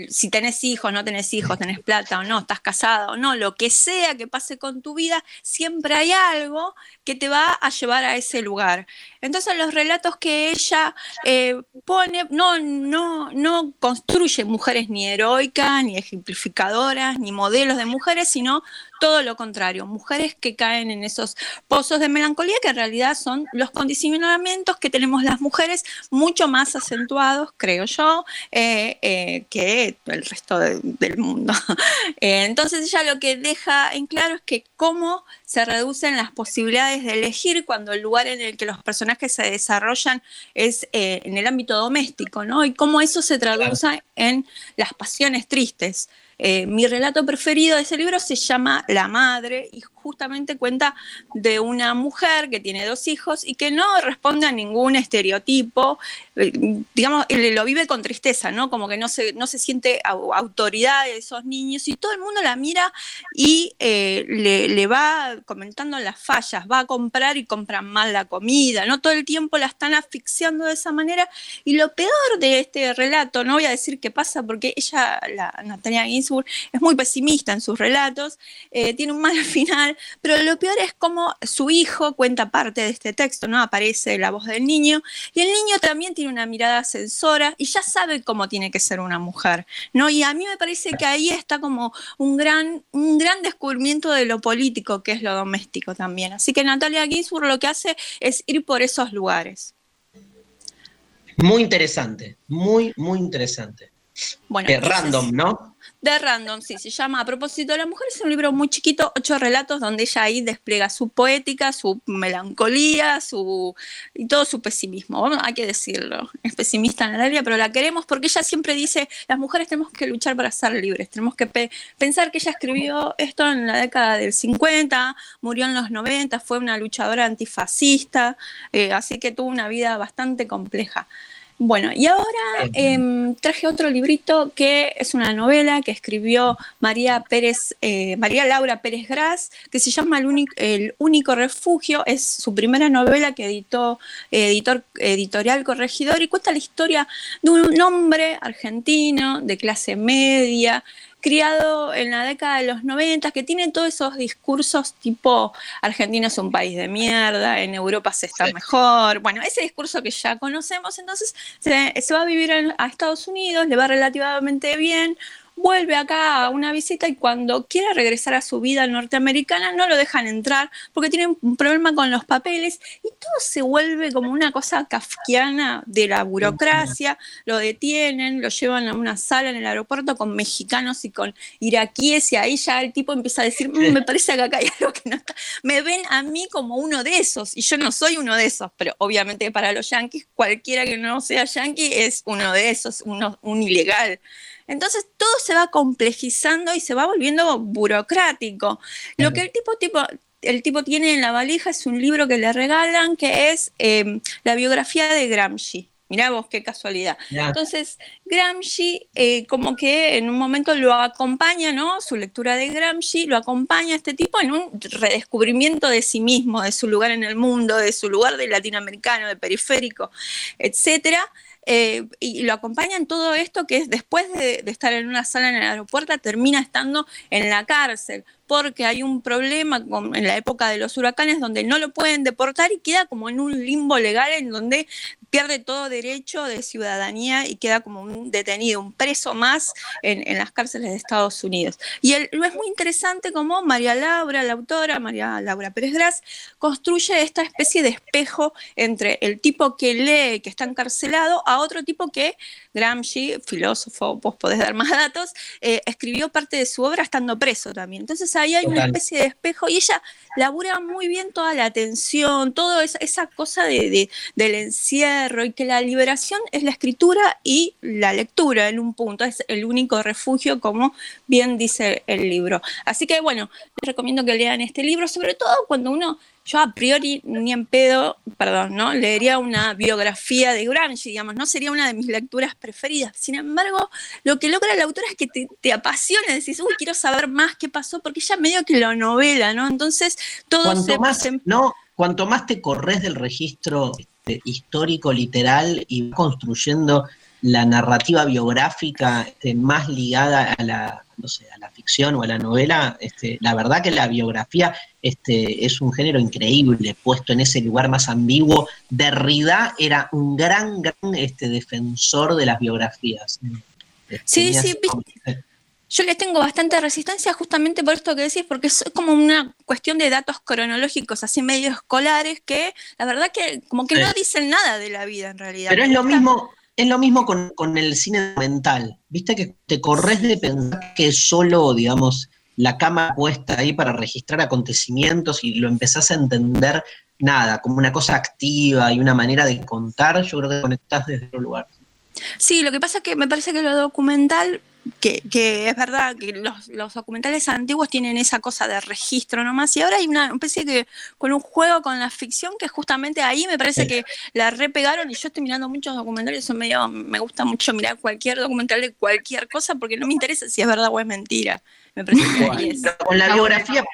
Si tenés hijos, no tenés hijos, tenés plata o no, estás casada o no, lo que sea que pase con tu vida, siempre hay algo que te va a llevar a ese lugar. Entonces los relatos que ella eh, pone no, no, no construye mujeres ni heroicas, ni ejemplificadoras, ni modelos de mujeres, sino todo lo contrario, mujeres que caen en esos pozos de melancolía que en realidad son los condicionamientos que tenemos las mujeres mucho más acentuados, creo yo, eh, eh, que el resto de- del mundo. Eh, entonces ella lo que deja en claro es que cómo se reducen las posibilidades de elegir cuando el lugar en el que los personajes se desarrollan es en el ámbito doméstico, ¿no? Y cómo eso se traduce en las pasiones tristes. Eh, mi relato preferido de ese libro se llama La Madre y justamente cuenta de una mujer que tiene dos hijos y que no responde a ningún estereotipo, eh, digamos, él lo vive con tristeza, ¿no? Como que no se, no se siente au- autoridad de esos niños y todo el mundo la mira y eh, le, va comentando las fallas, va a comprar y compran mal la comida, ¿no? Todo el tiempo la están asfixiando de esa manera y lo peor de este relato, no voy a decir qué pasa porque ella, la Natalia Ginsburg, es muy pesimista en sus relatos, eh, tiene un mal final mal, pero lo peor es como su hijo cuenta parte de este texto, ¿no? Aparece la voz del niño y el niño también tiene una mirada censora y ya sabe cómo tiene que ser una mujer, ¿no? Y a mí me parece que ahí está como un gran, un gran descubrimiento de lo político que es lo doméstico también. Así que Natalia Ginsburg lo que hace es ir por esos lugares. Muy interesante, muy, muy interesante. Bueno, Eh, entonces- random, ¿no? De Random, sí, se llama A propósito de la mujer. Es un libro muy chiquito, ocho relatos, donde ella ahí despliega su poética, su melancolía, su y todo su pesimismo. Bueno, hay que decirlo. Es pesimista Natalia, pero la queremos porque ella siempre dice: las mujeres tenemos que luchar para ser libres. Tenemos que pe- pensar que ella escribió esto en la década del 50, murió en los 90, fue una luchadora antifascista, eh, así que tuvo una vida bastante compleja. Bueno, y ahora em, traje otro librito que es una novela que escribió María Pérez, eh, María Laura Pérez Gras, que se llama El, único refugio. Es su primera novela que editó eh, editor, Editorial Corregidor y cuenta la historia de un hombre argentino de clase media criado en la década de los 90, que tiene todos esos discursos tipo Argentina es un país de mierda, en Europa se está mejor, bueno, ese discurso que ya conocemos, entonces se, se va a vivir en- a Estados Unidos, le va relativamente bien, vuelve acá a una visita y cuando quiere regresar a su vida norteamericana no lo dejan entrar porque tienen un problema con los papeles y todo se vuelve como una cosa kafkiana de la burocracia, lo detienen, lo llevan a una sala en el aeropuerto con mexicanos y con iraquíes y ahí ya el tipo empieza a decir, "Mm, me parece que acá hay algo que no está, me ven a mí como uno de esos y yo no soy uno de esos, pero obviamente para los yanquis cualquiera que no sea yanqui es uno de esos, un ilegal. Entonces todo se va complejizando y se va volviendo burocrático. Lo que el tipo, tipo, el tipo tiene en la valija es un libro que le regalan que es eh, la biografía de Gramsci. Mirá vos qué casualidad. Entonces, Gramsci, eh, como que en un momento lo acompaña, ¿no? Su lectura de Gramsci lo acompaña a este tipo en un redescubrimiento de sí mismo, de su lugar en el mundo, de su lugar de latinoamericano, de periférico, etcétera. Eh, y lo acompaña en todo esto que es después de, estar en una sala en el aeropuerto, termina estando en la cárcel, porque hay un problema en la época de los huracanes donde no lo pueden deportar y queda como en un limbo legal en donde pierde todo derecho de ciudadanía y queda como un detenido, un preso más en, en las cárceles de Estados Unidos. Y el- lo es muy interesante como María Laura, la autora, María Laura Pérez Gras, construye esta especie de espejo entre el tipo que lee, que está encarcelado, a otro tipo que Gramsci, filósofo, vos podés dar más datos, eh, escribió parte de su obra estando preso también. Entonces ahí hay una especie de espejo y ella labura muy bien toda la atención, toda esa, esa cosa de, de- del encierro y que la liberación es la escritura y la lectura en un punto, es el único refugio, como bien dice el libro. Así que bueno, les recomiendo que lean este libro, sobre todo cuando uno, yo a priori ni en pedo, perdón, ¿no? Leería una biografía de Gramsci, digamos, no sería una de mis lecturas preferidas. Sin embargo, lo que logra la autora es que te, te apasiona, decís, uy, quiero saber más qué pasó, porque ella medio que lo novela, ¿no? Entonces, todo Cuanto se, más, no, cuanto más te corres del registro histórico, literal, y construyendo la narrativa biográfica este, más ligada a la, no sé, a la ficción o a la novela, este, la verdad que la biografía este, es un género increíble, puesto en ese lugar más ambiguo. Derrida era un gran, gran este, defensor de las biografías. Sí, sí, viste. Yo les tengo bastante resistencia justamente por esto que decís, porque es como una cuestión de datos cronológicos así medio escolares que la verdad que como que no dicen nada de la vida en realidad. Pero es lo mismo, es lo mismo con, con el cine documental. Viste que te corres de pensar que solo, digamos, la cámara puesta ahí para registrar acontecimientos y lo empezás a entender nada, como una cosa activa y una manera de contar, yo creo que conectás desde otro lugar. Sí, lo que pasa es que me parece que lo documental, que, que es verdad que los, los documentales antiguos tienen esa cosa de registro nomás, y ahora hay una especie que con un juego con la ficción que justamente ahí me parece que la repegaron y yo estoy mirando muchos documentales, son medio, me gusta mucho mirar cualquier documental de cualquier cosa porque no me interesa si es verdad o es mentira. Me parece que ahí es. Con la biografía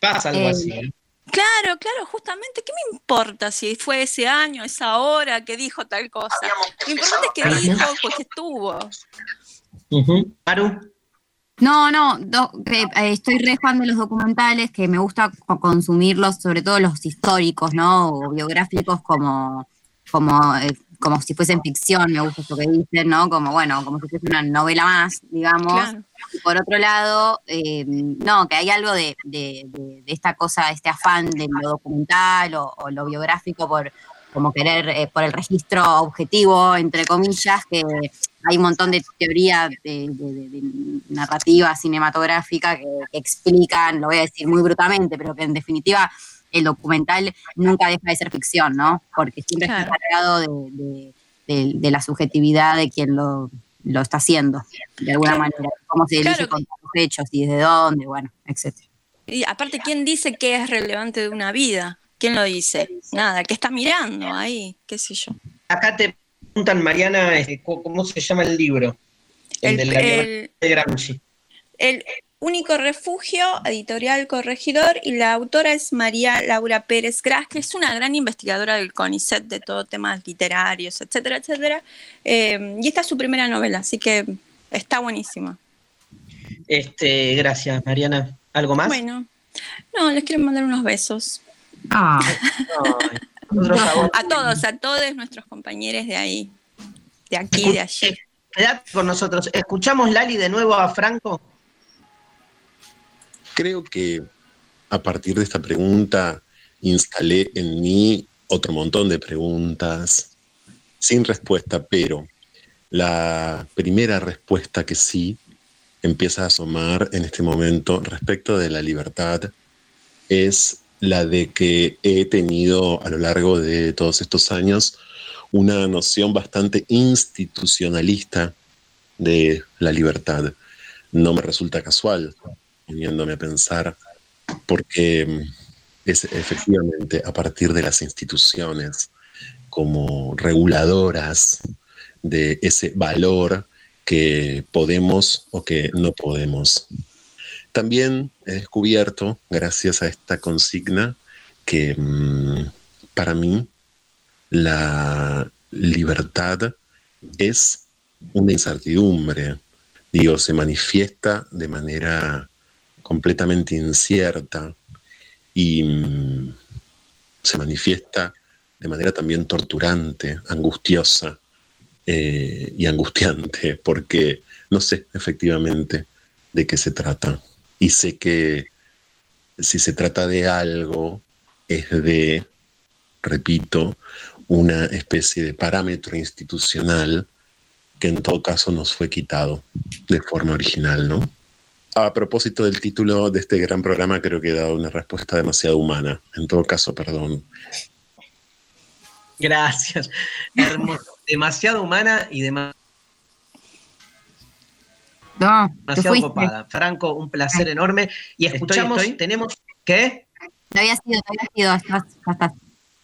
pasa algo Eh, así. ¿eh? Claro, claro, justamente, ¿qué me importa si fue ese año, esa hora que dijo tal cosa? Lo importante es que dijo, pues que Maru, No, no, do- eh, estoy re fan de los documentales, que me gusta co- consumirlos, sobre todo los históricos, ¿no? O biográficos como, como, eh, como si fuesen ficción, me gusta eso que dicen, ¿no? Como, bueno, como si fuese una novela más, digamos. Claro. Por otro lado, eh, no, que hay algo de, de- de- de esta cosa, este afán de lo documental o, o lo biográfico por como querer, eh, por el registro objetivo, entre comillas, que hay un montón de teoría de, de- de- de narrativa cinematográfica que, que explican, lo voy a decir muy brutalmente, pero que en definitiva el documental nunca deja de ser ficción, ¿no? Porque siempre está Claro. cargado de, de- de- de la subjetividad de quien lo, lo está haciendo, de alguna Claro. manera. Cómo se elige Claro. contar los hechos y desde dónde, bueno, etcétera. Y aparte, ¿quién dice que es relevante de una vida? ¿Quién lo dice? Nada, que está mirando ahí, qué sé yo. Acá te preguntan, Mariana, este, ¿cómo se llama el libro? El, El- de la el- de Gramsci. El único refugio, editorial Corregidor, y la autora es María Laura Pérez Gras, que es una gran investigadora del CONICET de todo temas literarios, etcétera, etcétera. Eh, y esta es su primera novela, así que está buenísima. Este, gracias, Mariana. ¿Algo más? Bueno, no, les quiero mandar unos besos. Nosotros a todos, a todos nuestros compañeros de ahí, de aquí, de allí. Quedate con nosotros. ¿Escuchamos, Lali, de nuevo a Franco? Creo que a partir de esta pregunta instalé en mí otro montón de preguntas sin respuesta, pero la primera respuesta que sí empieza a asomar en este momento respecto de la libertad es la de que he tenido a lo largo de todos estos años una noción bastante institucionalista de la libertad. No me resulta casual, viniéndome a pensar, porque mm, es efectivamente a partir de las instituciones como reguladoras de ese valor que podemos o que no podemos. También he descubierto, gracias a esta consigna, que mm, para mí la libertad es una incertidumbre. Digo, se manifiesta de manera completamente incierta y mm, se manifiesta de manera también torturante, angustiosa eh, y angustiante, porque no sé efectivamente de qué se trata. Y sé que si se trata de algo, es de, repito, una especie de parámetro institucional que en todo caso nos fue quitado de forma original, ¿no? A propósito del título de este gran programa, creo que he dado una respuesta demasiado humana. En todo caso, perdón. Gracias. Hermoso. Demasiado humana y dema- No, demasiado copada. Franco, un placer enorme. Y escuchamos, estoy. tenemos, ¿qué? Te había sido, te había sido, estás, ya estás.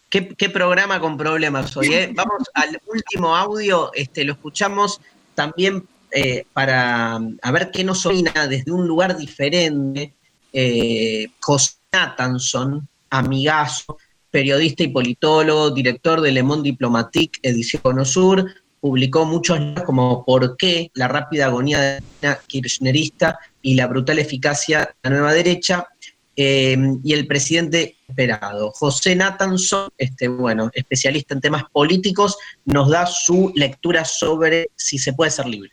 ¿Qué, qué programa con problemas hoy? eh? Vamos al último audio, este, lo escuchamos también eh, para a ver qué nos opina desde un lugar diferente. Eh, José Nathanson, amigazo, periodista y politólogo, director de Le Monde Diplomatique, edición Cono Sur, publicó muchos libros como ¿Por qué? La rápida agonía de la kirchnerista y la brutal eficacia de la nueva derecha, eh, y el presidente esperado. José Nathanson, este, bueno, especialista en temas políticos, nos da su lectura sobre si se puede ser libre.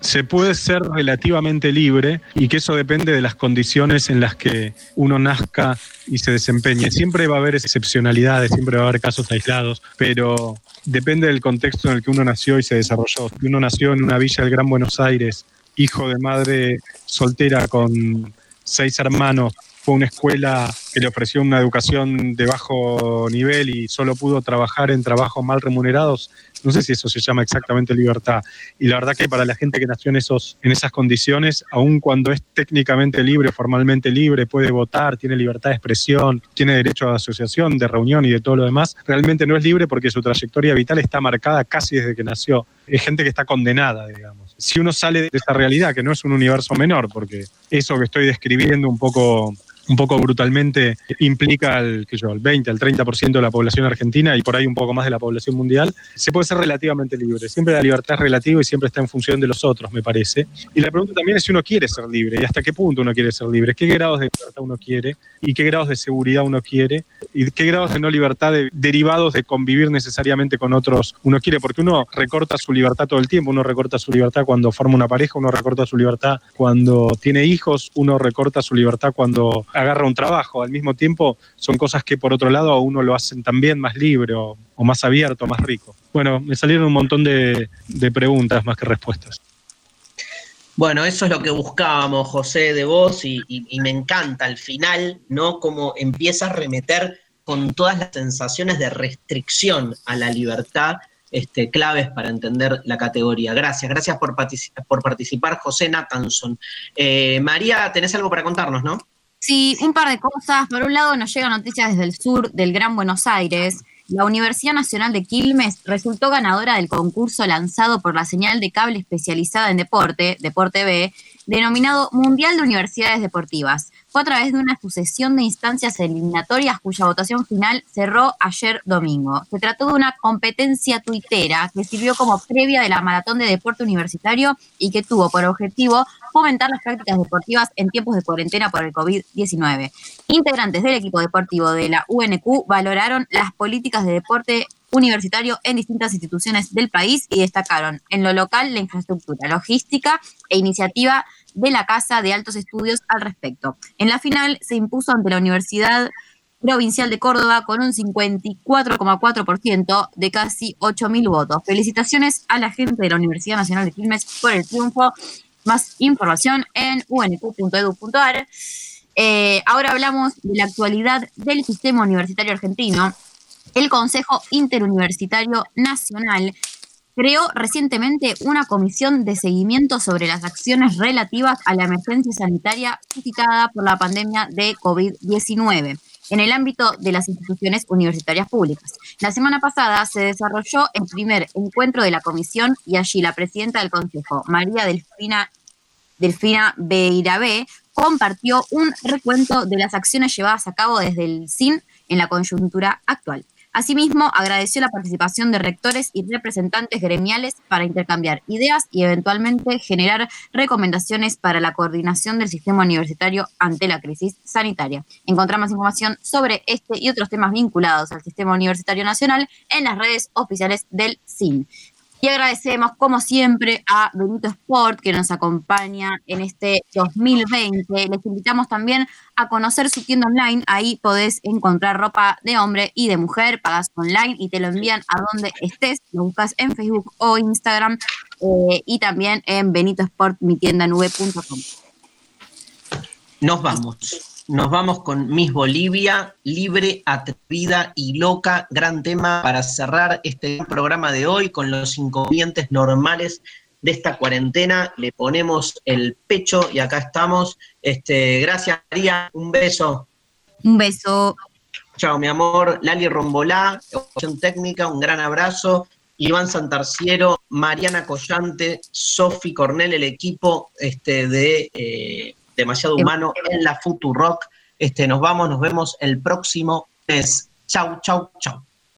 Se puede ser relativamente libre y que eso depende de las condiciones en las que uno nazca y se desempeñe. Siempre va a haber excepcionalidades, siempre va a haber casos aislados, pero depende del contexto en el que uno nació y se desarrolló. Si uno nació en una villa del Gran Buenos Aires, hijo de madre soltera con seis hermanos, fue una escuela que le ofreció una educación de bajo nivel y solo pudo trabajar en trabajos mal remunerados, no sé si eso se llama exactamente libertad. Y la verdad que para la gente que nació en, esos, en esas condiciones, aun cuando es técnicamente libre, formalmente libre, puede votar, tiene libertad de expresión, tiene derecho a asociación, de reunión y de todo lo demás, realmente no es libre porque su trayectoria vital está marcada casi desde que nació. Es gente que está condenada, digamos. Si uno sale de esa realidad, que no es un universo menor, porque eso que estoy describiendo un poco un poco brutalmente implica al, que yo, al 20, al 30% de la población argentina y por ahí un poco más de la población mundial, se puede ser relativamente libre. Siempre la libertad es relativa y siempre está en función de los otros, me parece. Y la pregunta también es si uno quiere ser libre y hasta qué punto uno quiere ser libre, qué grados de libertad uno quiere y qué grados de seguridad uno quiere y qué grados de no libertad de- derivados de convivir necesariamente con otros uno quiere, porque uno recorta su libertad todo el tiempo, uno recorta su libertad cuando forma una pareja, uno recorta su libertad cuando tiene hijos, uno recorta su libertad cuando agarra un trabajo. Al mismo tiempo, son cosas que por otro lado a uno lo hacen también más libre o, más abierto, más rico. Bueno, me salieron un montón de, preguntas más que respuestas. Bueno, eso es lo que buscábamos, José, de vos, y, me encanta al final, ¿no? Cómo empieza a remeter con todas las sensaciones de restricción a la libertad, este, claves para entender la categoría. Gracias, gracias por, por participar, José Nathanson. Eh, María, tenés algo para contarnos, ¿no? Sí, un par de cosas. Por un lado, nos llegan noticias desde el sur del Gran Buenos Aires. La Universidad Nacional de Quilmes resultó ganadora del concurso lanzado por la señal de cable especializada en deporte, Deporte B, denominado Mundial de Universidades Deportivas. Fue a través de una sucesión de instancias eliminatorias cuya votación final cerró ayer domingo. Se trató de una competencia tuitera que sirvió como previa de la maratón de deporte universitario y que tuvo por objetivo fomentar las prácticas deportivas en tiempos de cuarentena por el COVID-19. Integrantes del equipo deportivo de la UNQ valoraron las políticas de deporte universitario en distintas instituciones del país y destacaron en lo local la infraestructura, logística e iniciativa de la Casa de Altos Estudios al respecto. En la final se impuso ante la Universidad Provincial de Córdoba con un 54,4% de casi 8.000 votos. Felicitaciones a la gente de la Universidad Nacional de Quilmes por el triunfo. Más información en unq.edu.ar. Eh, ahora hablamos de la actualidad del sistema universitario argentino. El Consejo Interuniversitario Nacional creó recientemente una comisión de seguimiento sobre las acciones relativas a la emergencia sanitaria suscitada por la pandemia de COVID-19 en el ámbito de las instituciones universitarias públicas. La semana pasada se desarrolló el primer encuentro de la comisión y allí la presidenta del Consejo, María Delfina, Delfina Beirabé, compartió un recuento de las acciones llevadas a cabo desde el SIN en la coyuntura actual. Asimismo, agradeció la participación de rectores y representantes gremiales para intercambiar ideas y eventualmente generar recomendaciones para la coordinación del sistema universitario ante la crisis sanitaria. Encontramos información sobre este y otros temas vinculados al sistema universitario nacional en las redes oficiales del SIN. Y agradecemos, como siempre, a Benito Sport, que nos acompaña en este 2020. Les invitamos también a conocer su tienda online. Ahí podés encontrar ropa de hombre y de mujer, pagas online y te lo envían a donde estés. Lo buscas en Facebook o Instagram eh, y también en benitosportmitiendanube.com. Nos vamos. Nos vamos con Miss Bolivia, libre, atrevida y loca. Gran tema para cerrar este programa de hoy con los inconvenientes normales de esta cuarentena. Le ponemos el pecho y acá estamos. Este, gracias, María. Un beso. Un beso. Chao, mi amor. Lali Rombolá, opción técnica, un gran abrazo. Iván Santarciero, Mariana Collante, Sofi Cornell, el equipo este, de eh, Demasiado Humano en la Futurock. Este, nos vamos, nos vemos el próximo mes. Chau, chau, chau.